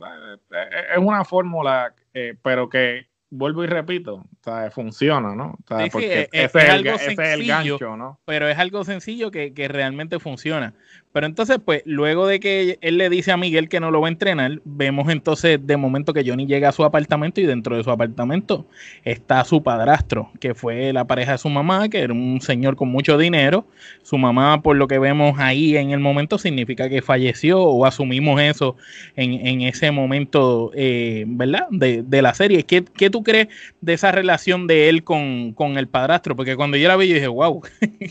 Es una fórmula, eh, pero que vuelvo y repito, funciona, ¿no? porque ese, es, algo el, gancho, ¿no? Pero es algo sencillo que, que, realmente funciona. Pero entonces, pues, luego de que él le dice a Miguel que no lo va a entrenar, vemos entonces de momento que Johnny llega a su apartamento y dentro de su apartamento está su padrastro, que fue la pareja de su mamá, que era un señor con mucho dinero. Su mamá, por lo que vemos ahí en el momento, significa que falleció o asumimos eso en, en ese momento, eh, ¿verdad? De, de, la serie. ¿Qué, ¿Qué, tú crees de esa relación de él con, con, el padrastro? Porque cuando yo la vi, yo dije, wow,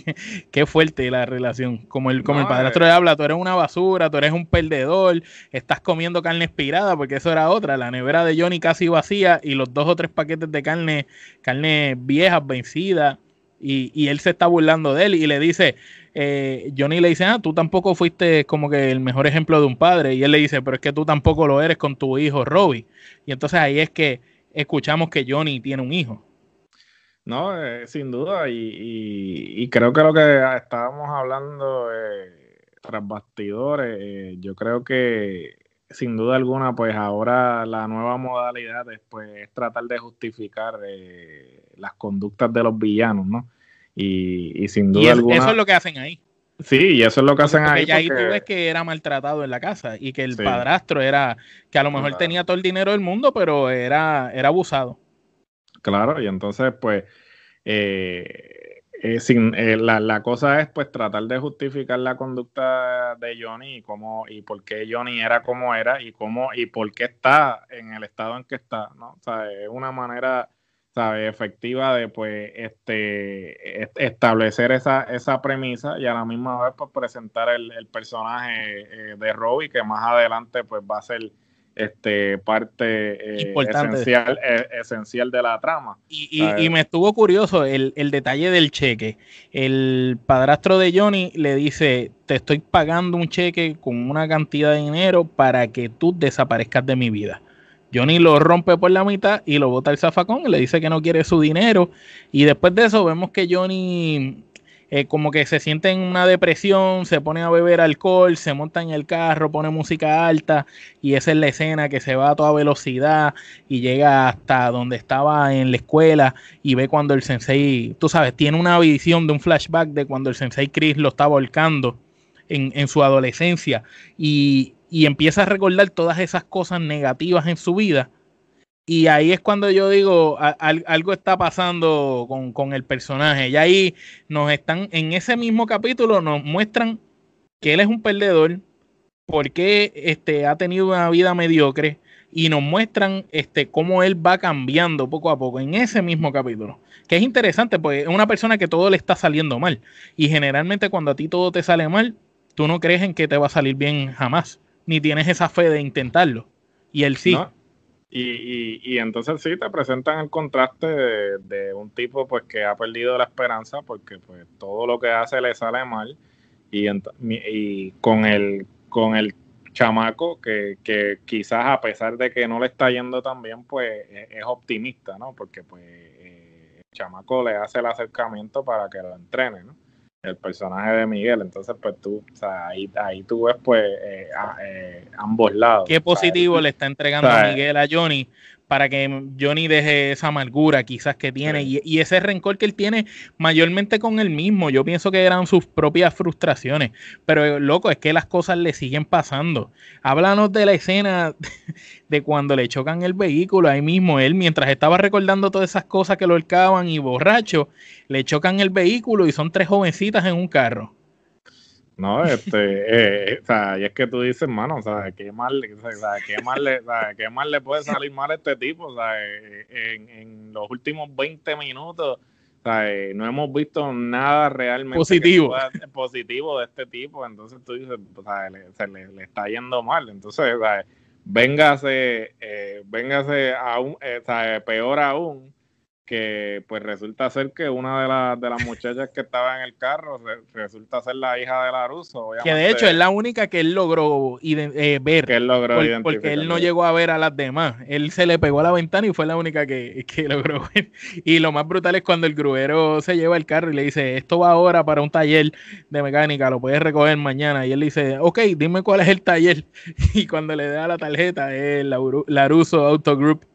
*laughs* qué fuerte la relación. Como el, como el padrastro habla, tú eres una basura, tú eres un perdedor, estás comiendo carne expirada, porque eso era otra, la nevera de Johnny casi vacía y los dos o tres paquetes de carne, carne viejas, vencida, y, y él se está burlando de él y le dice, eh, Johnny le dice, ah, tú tampoco fuiste como que el mejor ejemplo de un padre, y él le dice, pero es que tú tampoco lo eres con tu hijo Robbie, y entonces ahí es que escuchamos que Johnny tiene un hijo. No, eh, sin duda, y, creo que lo que estábamos hablando eh, tras bastidores, eh, yo creo que sin duda alguna, pues ahora la nueva modalidad es, pues, tratar de justificar eh, las conductas de los villanos, ¿no? Y, sin duda alguna. Eso es lo que hacen ahí. Sí, y eso es lo que hacen ahí. Y ahí tú ves que era maltratado en la casa y que el padrastro era, que a lo mejor tenía todo el dinero del mundo, pero era, era abusado. Claro, y entonces, pues, eh, eh, sin, eh, la, la, cosa es, pues, tratar de justificar la conducta de Johnny y cómo, y por qué Johnny era como era y cómo, y por qué está en el estado en que está, ¿no? O sea, es una manera ¿sabe? efectiva de pues este establecer esa, esa premisa y a la misma vez pues presentar el, el personaje eh, de Robbie que más adelante pues va a ser este parte eh, esencial, eh, esencial de la trama. Y, y, me estuvo curioso el, el, detalle del cheque. El padrastro de Johnny le dice, te estoy pagando un cheque con una cantidad de dinero para que tú desaparezcas de mi vida. Johnny lo rompe por la mitad y lo bota al zafacón le dice que no quiere su dinero. Y después de eso vemos que Johnny eh, como que se siente en una depresión, se pone a beber alcohol, se monta en el carro, pone música alta y esa es la escena que se va a toda velocidad y llega hasta donde estaba en la escuela y ve cuando el sensei, tú sabes, tiene una visión de un flashback de cuando el sensei Chris lo está volcando en, en su adolescencia y, y empieza a recordar todas esas cosas negativas en su vida. Y ahí es cuando yo digo, algo está pasando con, el personaje. Y ahí nos están, en ese mismo capítulo, nos muestran que él es un perdedor, porque este, ha tenido una vida mediocre, y nos muestran este, cómo él va cambiando poco a poco en ese mismo capítulo. Que es interesante, porque es una persona que todo le está saliendo mal. Y generalmente cuando a ti todo te sale mal, tú no crees en que te va a salir bien jamás ni tienes esa fe de intentarlo. Y él sí. Y, y, entonces sí te presentan el contraste de, un tipo pues que ha perdido la esperanza porque pues todo lo que hace le sale mal y, y con el con el chamaco que, que, quizás a pesar de que no le está yendo tan bien pues e, es, optimista no porque pues eh, el chamaco le hace el acercamiento para que lo entrene no el personaje de Miguel. Entonces, pues tú, o sea, ahí, ahí tú ves pues eh, eh, ambos lados. Qué positivo le está entregando a Miguel a Johnny para que Johnny deje esa amargura quizás que tiene y, ese rencor que él tiene mayormente con él mismo. Yo pienso que eran sus propias frustraciones, pero loco, es que las cosas le siguen pasando. Háblanos de la escena *laughs* de cuando le chocan el vehículo ahí mismo. Él, mientras estaba recordando todas esas cosas que lo holcaban y borracho, le chocan el vehículo y son tres jovencitas en un carro. No, este, eh, o sea, y es que tú dices, mano, o sea, qué mal, o sea, qué mal, le, qué mal le puede salir mal a este tipo, o sea, eh, en, en los últimos 20 minutos, o sea, eh, no hemos visto nada realmente positivo. positivo de este tipo, entonces tú dices, o sea, le, se le, le, está yendo mal, entonces, o sea, véngase, eh, véngase aún, o sea, peor aún, que pues resulta ser que una de, las de las muchachas que estaba en el carro resulta ser la hija de Laruso. Que de hecho es la única que él logró eh, ver. Que él logró Porque él no llegó a ver a las demás. Él se le pegó a la ventana y fue la única que, que *laughs* logró ver. Y lo más brutal es cuando el gruero se lleva el carro y le dice, esto va ahora para un taller de mecánica, lo puedes recoger mañana. Y él dice, ok, dime cuál es el taller. *laughs* Y cuando le da la tarjeta es Laruso Auto Group.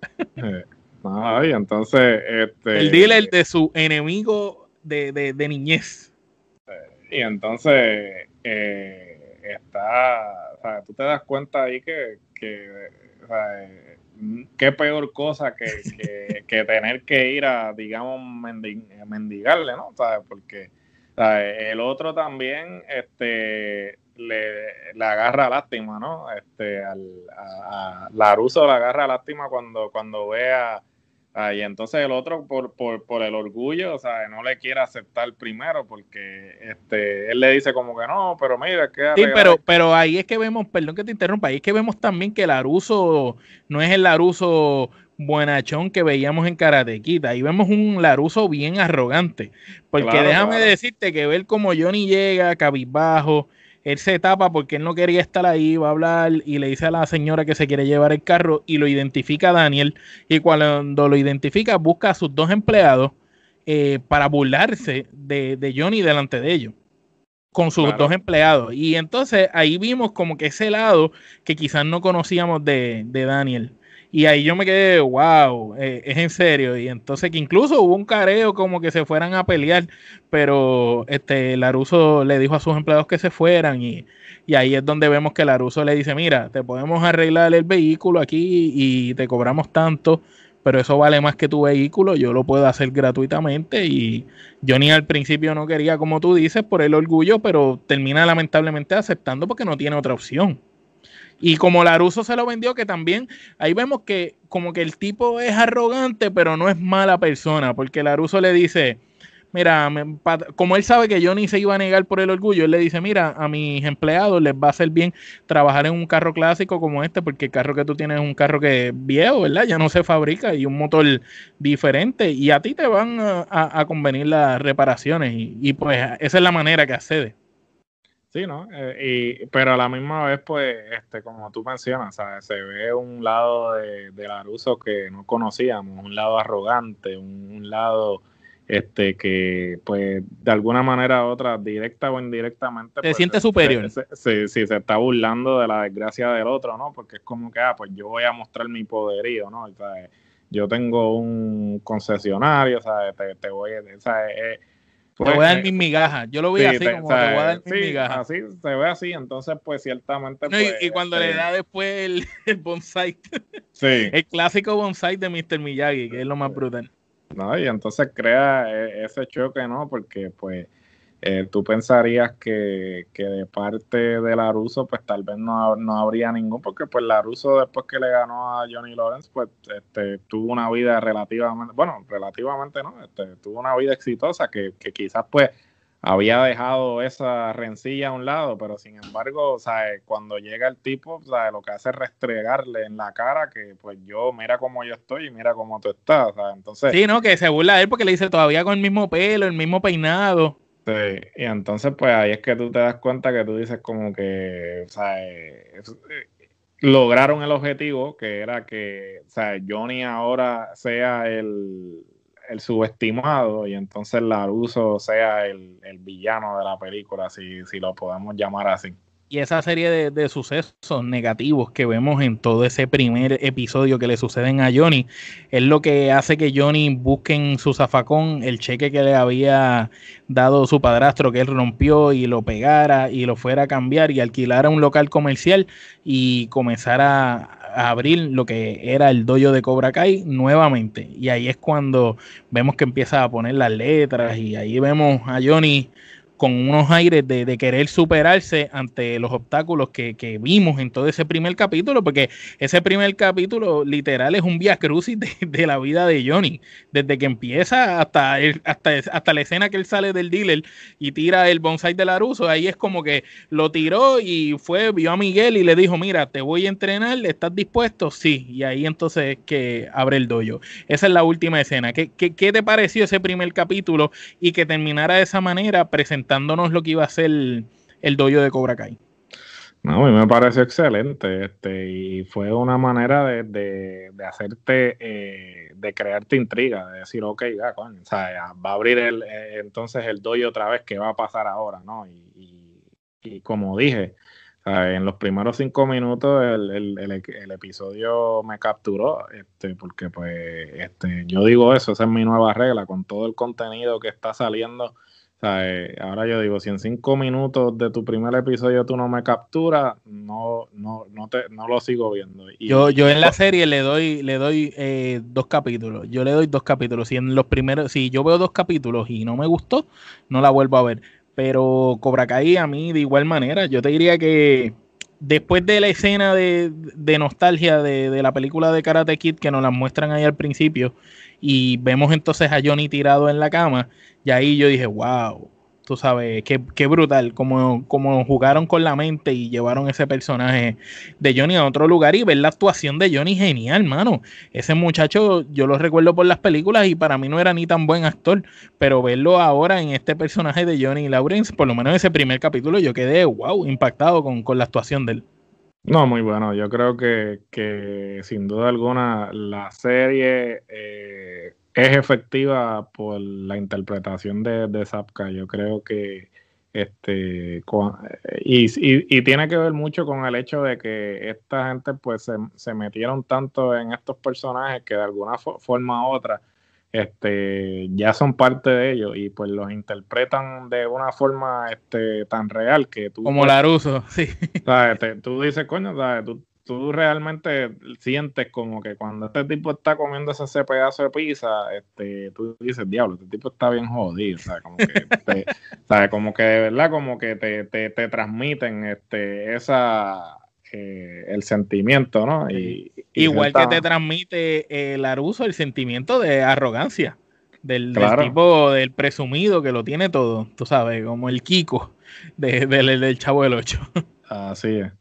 Eh, Ay, entonces. Este, el dealer de su enemigo de, de, niñez. Y entonces eh, está. O sea, tú te das cuenta ahí que. que o sea, qué peor cosa que, *laughs* que, tener que ir a, digamos, mendigarle, ¿no? ¿Sabes? Porque el otro también este, le, le, agarra lástima, ¿no? Este, al, a, a Laruso le agarra lástima cuando, cuando ve a, Ah, y entonces el otro, por, por, por, el orgullo, o sea, no le quiere aceptar primero porque este, él le dice como que no, pero mira, que... Sí, pero, pero ahí es que vemos, perdón que te interrumpa, ahí es que vemos también que Laruso no es el Laruso buenachón que veíamos en Karatequita. Ahí vemos un Laruso bien arrogante. Porque déjame decirte que ver como Johnny llega cabizbajo, él se tapa porque él no quería estar ahí, va a hablar y le dice a la señora que se quiere llevar el carro y lo identifica a Daniel. Y cuando lo identifica, busca a sus dos empleados eh, para burlarse de, Johnny delante de ellos con sus dos empleados. Y entonces ahí vimos como que ese lado que quizás no conocíamos de, de Daniel. Y ahí yo me quedé, wow, eh, es en serio. Y entonces que incluso hubo un careo como que se fueran a pelear, pero este Laruso le dijo a sus empleados que se fueran y, y ahí es donde vemos que Laruso le dice, mira, te podemos arreglar el vehículo aquí y te cobramos tanto, pero eso vale más que tu vehículo, yo lo puedo hacer gratuitamente y Johnny al principio no quería, como tú dices, por el orgullo, pero termina lamentablemente aceptando porque no tiene otra opción. Y como Laruso se lo vendió, que también ahí vemos que como que el tipo es arrogante, pero no es mala persona, porque Laruso le dice, mira, como él sabe que Johnny se iba a negar por el orgullo, él le dice, mira, a mis empleados les va a hacer bien trabajar en un carro clásico como este, porque el carro que tú tienes es un carro que es viejo, ¿verdad? Ya no se fabrica y un motor diferente, y a ti te van a, convenir las reparaciones, y, y pues esa es la manera que accede. Sí, ¿no? Eh, y, pero a la misma vez, pues, este, como tú mencionas, ¿sabes? se ve un lado de, de Laruso que no conocíamos, un lado arrogante, un, lado este que, pues, de alguna manera u otra, directa o indirectamente... Se pues, siente superior. Sí, sí, se está burlando de la desgracia del otro, ¿no? Porque es como que, ah, pues yo voy a mostrar mi poderío, ¿no? Yo tengo un concesionario, ¿sabes? Te, te voy a... ¿sabes? Te voy a dar mis migajas. Yo lo vi así, como te voy a dar mis migajas. Así, se ve así, entonces, pues ciertamente. Pues, y, cuando le este da después el, *laughs* el bonsai. Sí. El clásico bonsai de Mr. Miyagi, que es lo más brutal. No, y entonces crea e, ese choque, ¿no? Porque, pues eh, tú pensarías que, de parte de Laruso, pues tal vez no, no, habría ningún, porque pues Laruso después que le ganó a Johnny Lawrence, pues este, tuvo una vida relativamente, bueno, relativamente no, este, tuvo una vida exitosa que, quizás pues había dejado esa rencilla a un lado, pero sin embargo, sea, cuando llega el tipo, sea, lo que hace es restregarle en la cara que pues yo, mira cómo yo estoy y mira cómo tú estás, entonces... Sí, ¿no? Que se burla de él porque le dice todavía con el mismo pelo, el mismo peinado. Sí, y entonces pues ahí es que tú te das cuenta que tú dices como que, eh, eh, lograron el objetivo que era que, o sea, Johnny ahora sea el, subestimado y entonces Laruso sea el, el, villano de la película, si, si lo podemos llamar así. Y esa serie de, sucesos negativos que vemos en todo ese primer episodio que le suceden a Johnny es lo que hace que Johnny busque en su zafacón el cheque que le había dado su padrastro que él rompió y lo pegara y lo fuera a cambiar y alquilara un local comercial y comenzara a abrir lo que era el dojo de Cobra Kai nuevamente. Y ahí es cuando vemos que empieza a poner las letras y ahí vemos a Johnny con unos aires de, querer superarse ante los obstáculos que, vimos en todo ese primer capítulo, porque ese primer capítulo literal es un via crucis de, la vida de Johnny, desde que empieza hasta, hasta, hasta la escena que él sale del dealer y tira el bonsai de Laruso, ahí es como que lo tiró y fue, vio a Miguel y le dijo, mira, te voy a entrenar, ¿estás dispuesto? Sí, y ahí entonces que abre el dojo. Esa es la última escena. ¿Qué, qué, qué te pareció ese primer capítulo y que terminara de esa manera presentando dándonos lo que iba a ser el, el de Cobra Kai. No, a mí me pareció excelente este, y fue una manera de, hacerte, eh, de crearte intriga, de decir, ok, o sea, va a abrir el, eh, entonces el dojo otra vez, ¿qué va a pasar ahora? ¿no? Y, como dije, en los primeros cinco minutos el, el, episodio me capturó, este, porque pues este, yo digo eso, esa es mi nueva regla, con todo el contenido que está saliendo eh, ahora yo digo, si en cinco minutos de tu primer episodio tú no me capturas, no, no, no, te, no lo sigo viendo. yo, yo en la serie le doy, le doy eh, dos capítulos. Yo le doy dos capítulos. Si en los primeros, si yo veo dos capítulos y no me gustó, no la vuelvo a ver. Pero Cobra Kai a mí de igual manera, yo te diría que después de la escena de, nostalgia de, de, la película de Karate Kid que nos la muestran ahí al principio y vemos entonces a Johnny tirado en la cama, y ahí yo dije, wow, tú sabes, qué, qué brutal, como, como jugaron con la mente y llevaron ese personaje de Johnny a otro lugar y ver la actuación de Johnny genial, mano. Ese muchacho, yo lo recuerdo por las películas y para mí no era ni tan buen actor, pero verlo ahora en este personaje de Johnny Lawrence, por lo menos en ese primer capítulo, yo quedé, wow, impactado con, con la actuación de él. No, muy bueno. Yo creo que, que sin duda alguna la serie eh, es efectiva por la interpretación de, de Zapka. Yo creo que este y, y, tiene que ver mucho con el hecho de que esta gente pues se, se metieron tanto en estos personajes que de alguna forma u otra este, ya son parte de ellos y pues los interpretan de una forma este, tan real que tú... Como Laruso, *laughs* sí. ¿sabes? tú dices, coño, Tú, tú realmente sientes como que cuando este tipo está comiendo ese pedazo de pizza, este, tú dices, diablo, este tipo está bien jodido, ¿sabes? Como que, te, ¿sabes? Como que de verdad, como que te, te, te transmiten este, esa, eh, el sentimiento, ¿no? Y, Igual que te transmite el aruso el sentimiento de arrogancia del, tipo, del presumido que lo tiene todo, tú sabes, como el Kiko del Chavo del Ocho. Así es.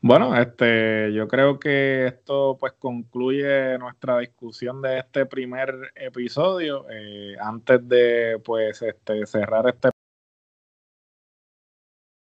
Bueno, este, yo creo que esto pues concluye nuestra discusión de este primer episodio. Eh, antes de pues este, cerrar este